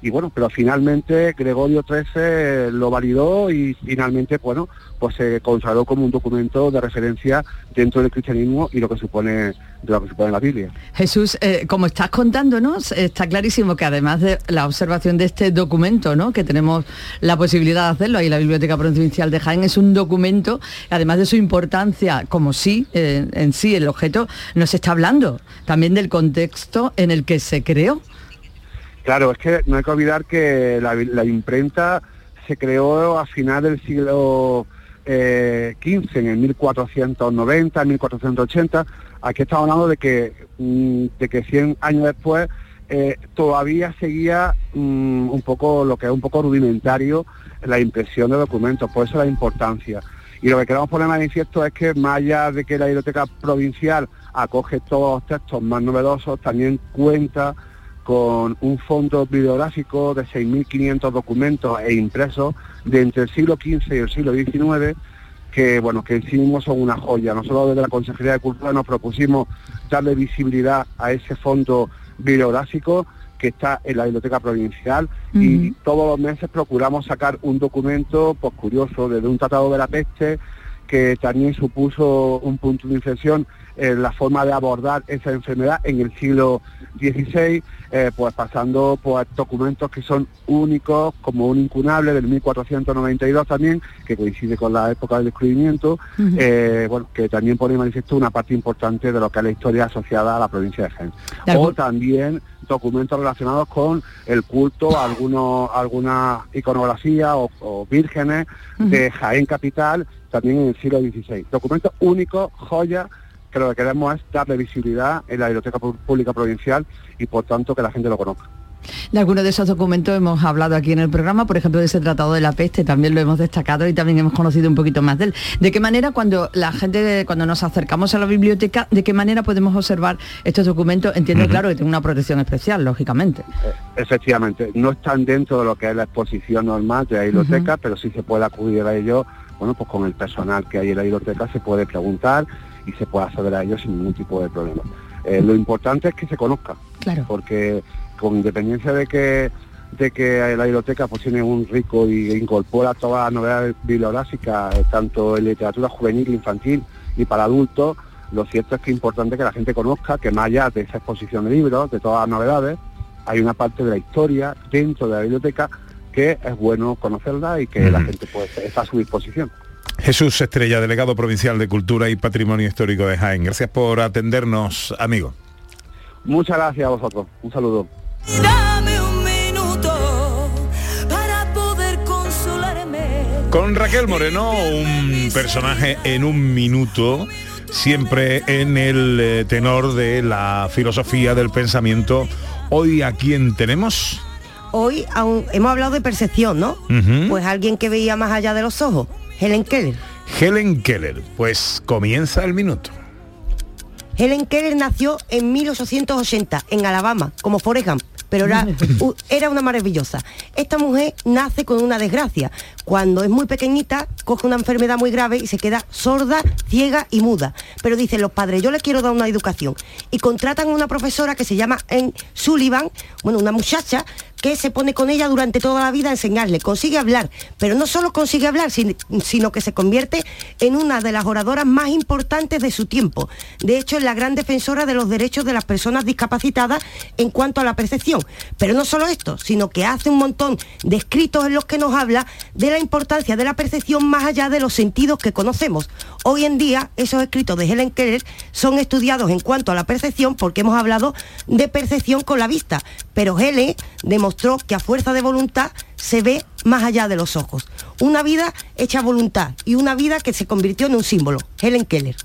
y bueno, pero finalmente Gregorio XIII lo validó y finalmente, bueno, pues se consagró como un documento de referencia dentro del cristianismo y lo que supone lo que supone la Biblia. Jesús, eh, como estás contándonos, está clarísimo que además de la observación de este documento, ¿no? que tenemos la posibilidad de hacerlo, ahí la Biblioteca Provincial de Jaén es un documento, además de su importancia como sí, eh, en sí el objeto, nos está hablando también del contexto en el que se creó. Claro, es que no hay que olvidar que la, imprenta se creó a final del siglo eh, XV, en el 1490, 1480. Aquí estamos hablando de que, mm, de que 100 años después eh, todavía seguía mm, un poco lo que es un poco rudimentario la impresión de documentos, por eso la importancia. Y lo que queremos poner manifiesto es que más allá de que la biblioteca provincial acoge todos los textos más novedosos, también cuenta con un fondo bibliográfico de 6.500 documentos e impresos de entre el siglo XV y el siglo XIX, que bueno, que en sí mismos son una joya. Nosotros desde la Consejería de Cultura nos propusimos darle visibilidad a ese fondo bibliográfico que está en la Biblioteca Provincial y todos los meses procuramos sacar un documento pues curioso, desde un tratado de la peste, que también supuso un punto de inflexión en la forma de abordar esa enfermedad en el siglo XVI, eh, pues pasando por documentos que son únicos, como un incunable del 1492 también, que coincide con la época del descubrimiento, eh, bueno, que también pone en manifiesto una parte importante de lo que es la historia asociada a la provincia de Jaén. O también documentos relacionados con el culto a algunos, alguna iconografía o, o vírgenes de Jaén Capital, también en el siglo XVI. Documentos únicos, joyas, que lo que queremos es darle visibilidad en la Biblioteca Pública Provincial y por tanto que la gente lo conozca. De algunos de esos documentos hemos hablado aquí en el programa, por ejemplo, de ese tratado de la peste, también lo hemos destacado y también hemos conocido un poquito más de él. ¿De qué manera cuando la gente, cuando nos acercamos a la biblioteca, de qué manera podemos observar estos documentos? Entiendo, claro, que tienen una protección especial, lógicamente. Efectivamente, no están dentro de lo que es la exposición normal de la biblioteca, pero sí se puede acudir a ello, bueno, pues con el personal que hay en la biblioteca se puede preguntar y se puede acceder a ellos sin ningún tipo de problema. Eh, lo importante es que se conozca, Claro. porque con independencia de que de que la biblioteca pues tiene un rico y incorpora todas las novedades bibliográficas, eh, tanto en literatura juvenil, infantil y para adultos, lo cierto es que es importante que la gente conozca que más allá de esa exposición de libros, de todas las novedades, hay una parte de la historia dentro de la biblioteca que es bueno conocerla y que la gente pues está a su disposición. Jesús Estrella, delegado provincial de Cultura y Patrimonio Histórico de Jaén. Gracias por atendernos, amigo. Muchas gracias a vosotros. Un saludo. Dame un minuto para poder consolarme. Con Raquel Moreno, un personaje en un minuto, siempre en el eh, tenor de la filosofía del pensamiento. Hoy a quién tenemos? Hoy aún hemos hablado de percepción, ¿no? Pues alguien que veía más allá de los ojos, Helen Keller. Helen Keller. Pues comienza el minuto. Helen Keller nació en 1880 en Alabama, como Forrest Gump, pero era, era una maravillosa. Esta mujer nace con una desgracia. Cuando es muy pequeñita, coge una enfermedad muy grave y se queda sorda, ciega y muda. Pero dicen los padres, yo le quiero dar una educación. Y contratan a una profesora que se llama Anne Sullivan, bueno, una muchacha que se pone con ella durante toda la vida a enseñarle. Consigue hablar, pero no solo consigue hablar, sin- sino que se convierte en una de las oradoras más importantes de su tiempo. De hecho, es la gran defensora de los derechos de las personas discapacitadas en cuanto a la percepción. Pero no solo esto, sino que hace un montón de escritos en los que nos habla de la importancia de la percepción más allá de los sentidos que conocemos. Hoy en día, esos escritos de Helen Keller son estudiados en cuanto a la percepción porque hemos hablado de percepción con la vista. Pero Helen demostró que a fuerza de voluntad se ve más allá de los ojos. Una vida hecha voluntad y una vida que se convirtió en un símbolo. Helen Keller.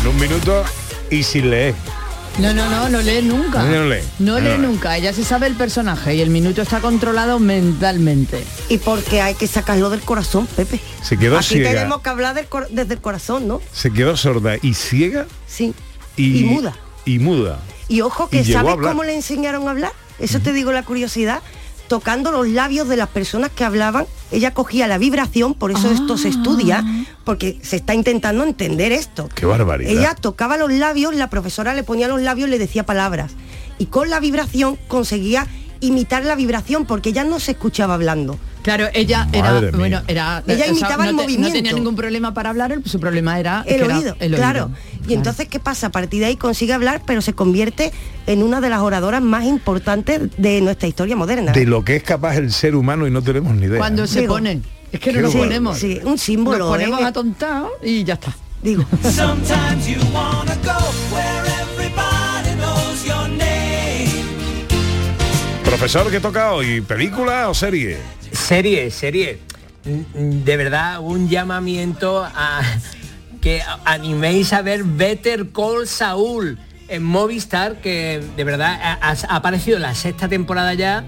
En un minuto y sin leer. No, no, no, no lee nunca. No, no lee. No No lee lee. nunca, ella se sabe el personaje y el minuto está controlado mentalmente. Y porque hay que sacarlo del corazón, Pepe. Se quedó Aquí ciega. tenemos que hablar del desde el corazón, ¿no? Se quedó sorda y ciega Sí. y, Y muda. Y muda. Y ojo, que Y ¿sabes cómo le enseñaron a hablar? Eso te digo la curiosidad. Tocando los labios de las personas que hablaban. Ella cogía la vibración, por eso esto se estudia, porque se está intentando entender esto. Qué barbaridad. Ella tocaba los labios, la profesora le ponía los labios y le decía palabras. Y con la vibración conseguía imitar la vibración, porque ella no se escuchaba hablando. Claro, ella era, Madre bueno, era Ella o sea, imitaba no el te- movimiento. No tenía ningún problema para hablar, el- su problema era el era oído, el oído. claro. Y entonces, ¿qué pasa? A partir de ahí consigue hablar, pero se convierte en una de las oradoras más importantes de nuestra historia moderna. De lo que es capaz el ser humano y no tenemos ni idea. Cuando se Digo, ponen, es que no bueno. ponemos. Sí, un símbolo, Nos ponemos ¿eh? atontados y ya está. Digo. Sometimes you wanna go where everybody knows your name. Profesor, ¿qué toca hoy? ¿Película o serie? Serie, serie. Mm, De verdad, un llamamiento a que animéis a ver Better Call Saul en Movistar, que de verdad ha, aparecido la sexta temporada ya,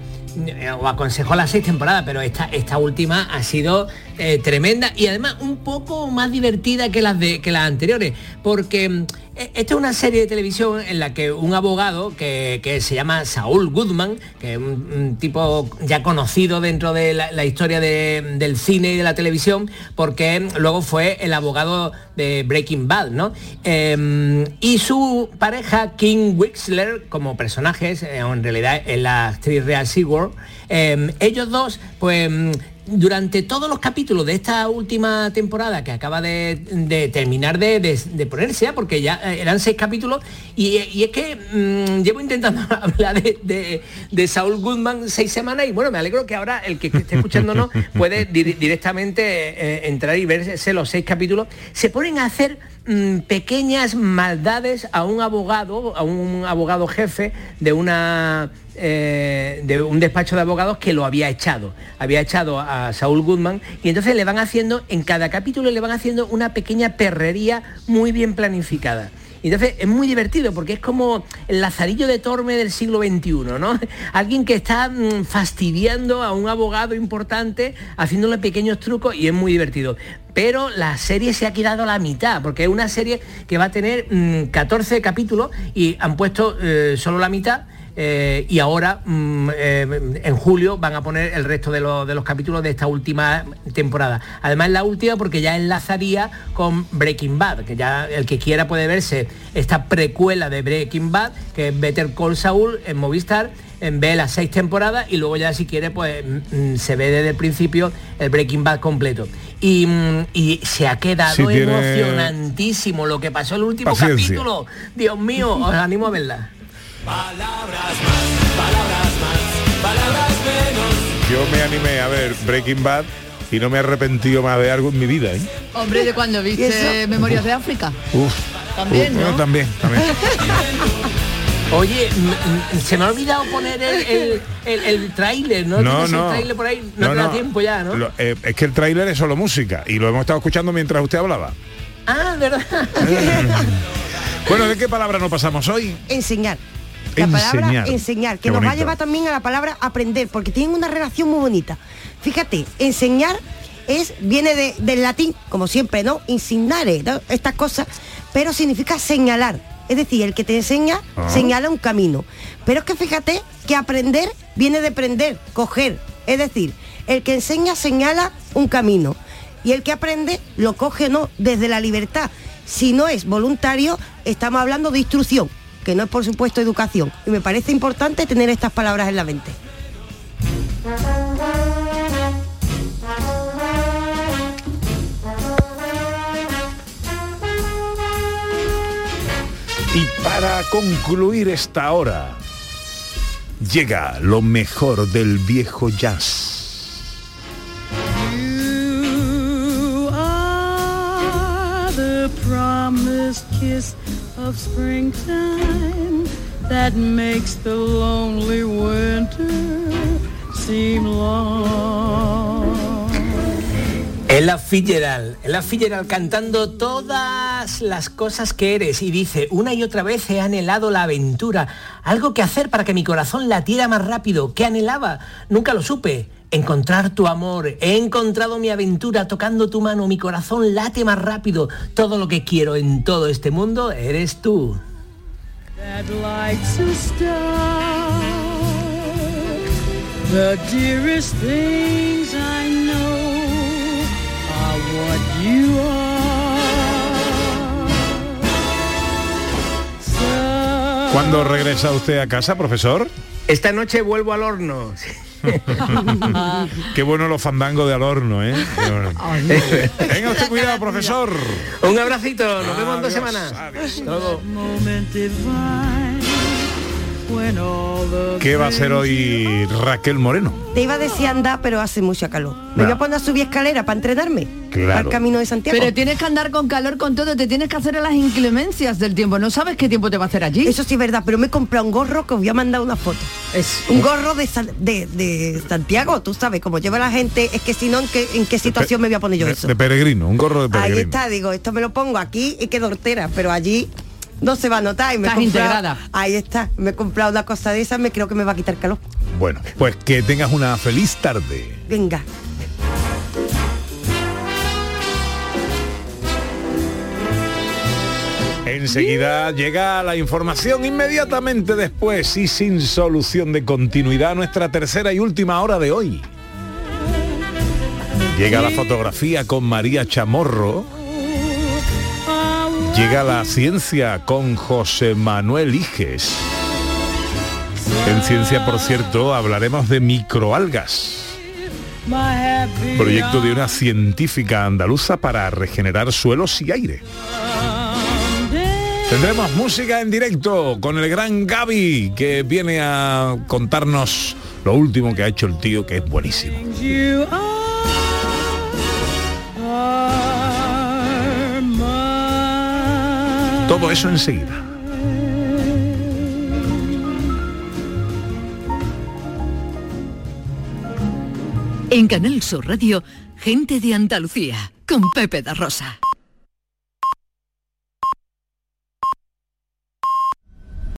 eh, o aconsejó la sexta temporada, pero esta, esta última ha sido eh, tremenda y además un poco más divertida que las, de, que las anteriores, porque mm, e- esta es una serie de televisión en la que un abogado que, que se llama Saúl Goodman, que es un, tipo ya conocido dentro de la, historia de- del cine y de la televisión, porque luego fue el abogado de Breaking Bad, ¿no? Eh, y su pareja, King Wixler, como personajes, eh, en realidad es la actriz real Seward, eh, ellos dos, pues mm, durante todos los capítulos de esta última temporada que acaba de, de terminar de, de- de ponerse porque ya eh, eran seis capítulos, y, y es que mm, llevo intentando hablar de, Saul Goodman seis semanas y bueno, me alegro que ahora el que esté escuchándonos puede dir- directamente eh, entrar y verse los seis capítulos. Se ponen a hacer mm, pequeñas maldades a un abogado, a un abogado jefe de una eh, de un despacho de abogados que lo había echado. Había echado a Saúl Goodman y entonces le van haciendo, en cada capítulo le van haciendo una pequeña perrería muy bien planificada. Entonces es muy divertido porque es como el lazarillo de Torme del siglo XXI, ¿no? Alguien que está mm, fastidiando a un abogado importante, haciéndole pequeños trucos y es muy divertido. Pero la serie se ha quedado a la mitad, porque es una serie que va a tener mm, 14 capítulos y han puesto eh, solo la mitad. Eh, y ahora mm, eh, en julio van a poner el resto de, los- de los capítulos de esta última temporada. Además la última porque ya enlazaría con Breaking Bad, que ya el que quiera puede verse esta precuela de Breaking Bad, que es Better Call Saul en Movistar, en ve las seis temporadas y luego ya si quiere pues mm, se ve desde el principio el Breaking Bad completo. Y, mm, y se ha quedado emocionantísimo lo que pasó en el último Paciencia. capítulo. Dios mío, os animo a verla. Yo me animé a ver Breaking Bad y no me he arrepentido más de algo en mi vida. ¿eh? Hombre, de cuando viste Memorias de África. Uf. También, Uf, ¿no? También, también. Oye, se me ha olvidado poner el, el, el- el tráiler, ¿no? No, ¿Tienes no. el tráiler por ahí? No, te da tiempo ya, ¿no? Lo- eh, es que el tráiler es solo música y lo hemos estado escuchando mientras usted hablaba. Ah, ¿verdad? Bueno, ¿de qué palabra nos pasamos hoy? Enseñar. La palabra Enseñar. que Qué nos va a llevar también a la palabra aprender, porque tienen una relación muy bonita. Fíjate, enseñar es, viene de- del latín, como siempre, ¿no? Insignare, ¿no? estas cosas, pero significa señalar. Es decir, el que te enseña Ah. señala un camino. Pero es que fíjate que aprender viene de prender, coger. Es decir, el que enseña señala un camino y el que aprende lo coge no desde la libertad. Si no es voluntario, estamos hablando de instrucción, que no es por supuesto educación. Y me parece importante tener estas palabras en la mente. Y para concluir esta hora, llega lo mejor del viejo jazz. You are the promised kiss of springtime that makes the lonely winter seem long. Es la Fitzgerald, es la Fitzgerald cantando todas las cosas que eres y dice, una y otra vez he anhelado la aventura, algo que hacer para que mi corazón latiera más rápido, ¿qué anhelaba? Nunca lo supe. Encontrar tu amor, he encontrado mi aventura tocando tu mano, mi corazón late más rápido, todo lo que quiero en todo este mundo eres tú. that lights a star. The dearest things I know are what you are. ¿Cuándo regresa usted a casa, profesor? Esta noche vuelvo al horno. Qué bueno los fandangos de al horno, ¿eh? Venga usted cuidado, profesor. Un abracito, nos vemos en dos semanas. Hasta luego. ¿Qué va a hacer hoy Raquel Moreno? Te iba a decir andar, pero hace mucha calor. Me voy a poner a subir escalera para entrenarme. Claro. Al camino de Santiago. Pero tienes que andar con calor con todo, te tienes que hacer a las inclemencias del tiempo. No sabes qué tiempo te va a hacer allí. Eso sí es verdad, pero me he comprado un gorro que os voy a mandar una foto. Es un gorro de, de, de Santiago, tú sabes, como lleva la gente, es que si no, ¿en qué, en qué situación me voy a poner yo De, eso? de peregrino, un gorro de Ahí peregrino. está, digo, esto me lo pongo aquí y quedo hortera, pero allí no se va a notar. Y me Estás comprado- integrada. Ahí está, me he comprado una cosa de esas, me creo que me va a quitar calor. Bueno, pues que tengas una feliz tarde. Venga. Enseguida llega la información inmediatamente después y sin solución de continuidad nuestra tercera y última hora de hoy. Llega la fotografía con María Chamorro. Llega la ciencia con José Manuel Iges. En ciencia, por cierto, hablaremos de microalgas. Proyecto de una científica andaluza para regenerar suelos y aire. Tendremos música en directo con el gran Gaby que viene a contarnos lo último que ha hecho el tío que es buenísimo. Todo eso enseguida. En Canal Sur Radio, gente de Andalucía, con Pepe da Rosa.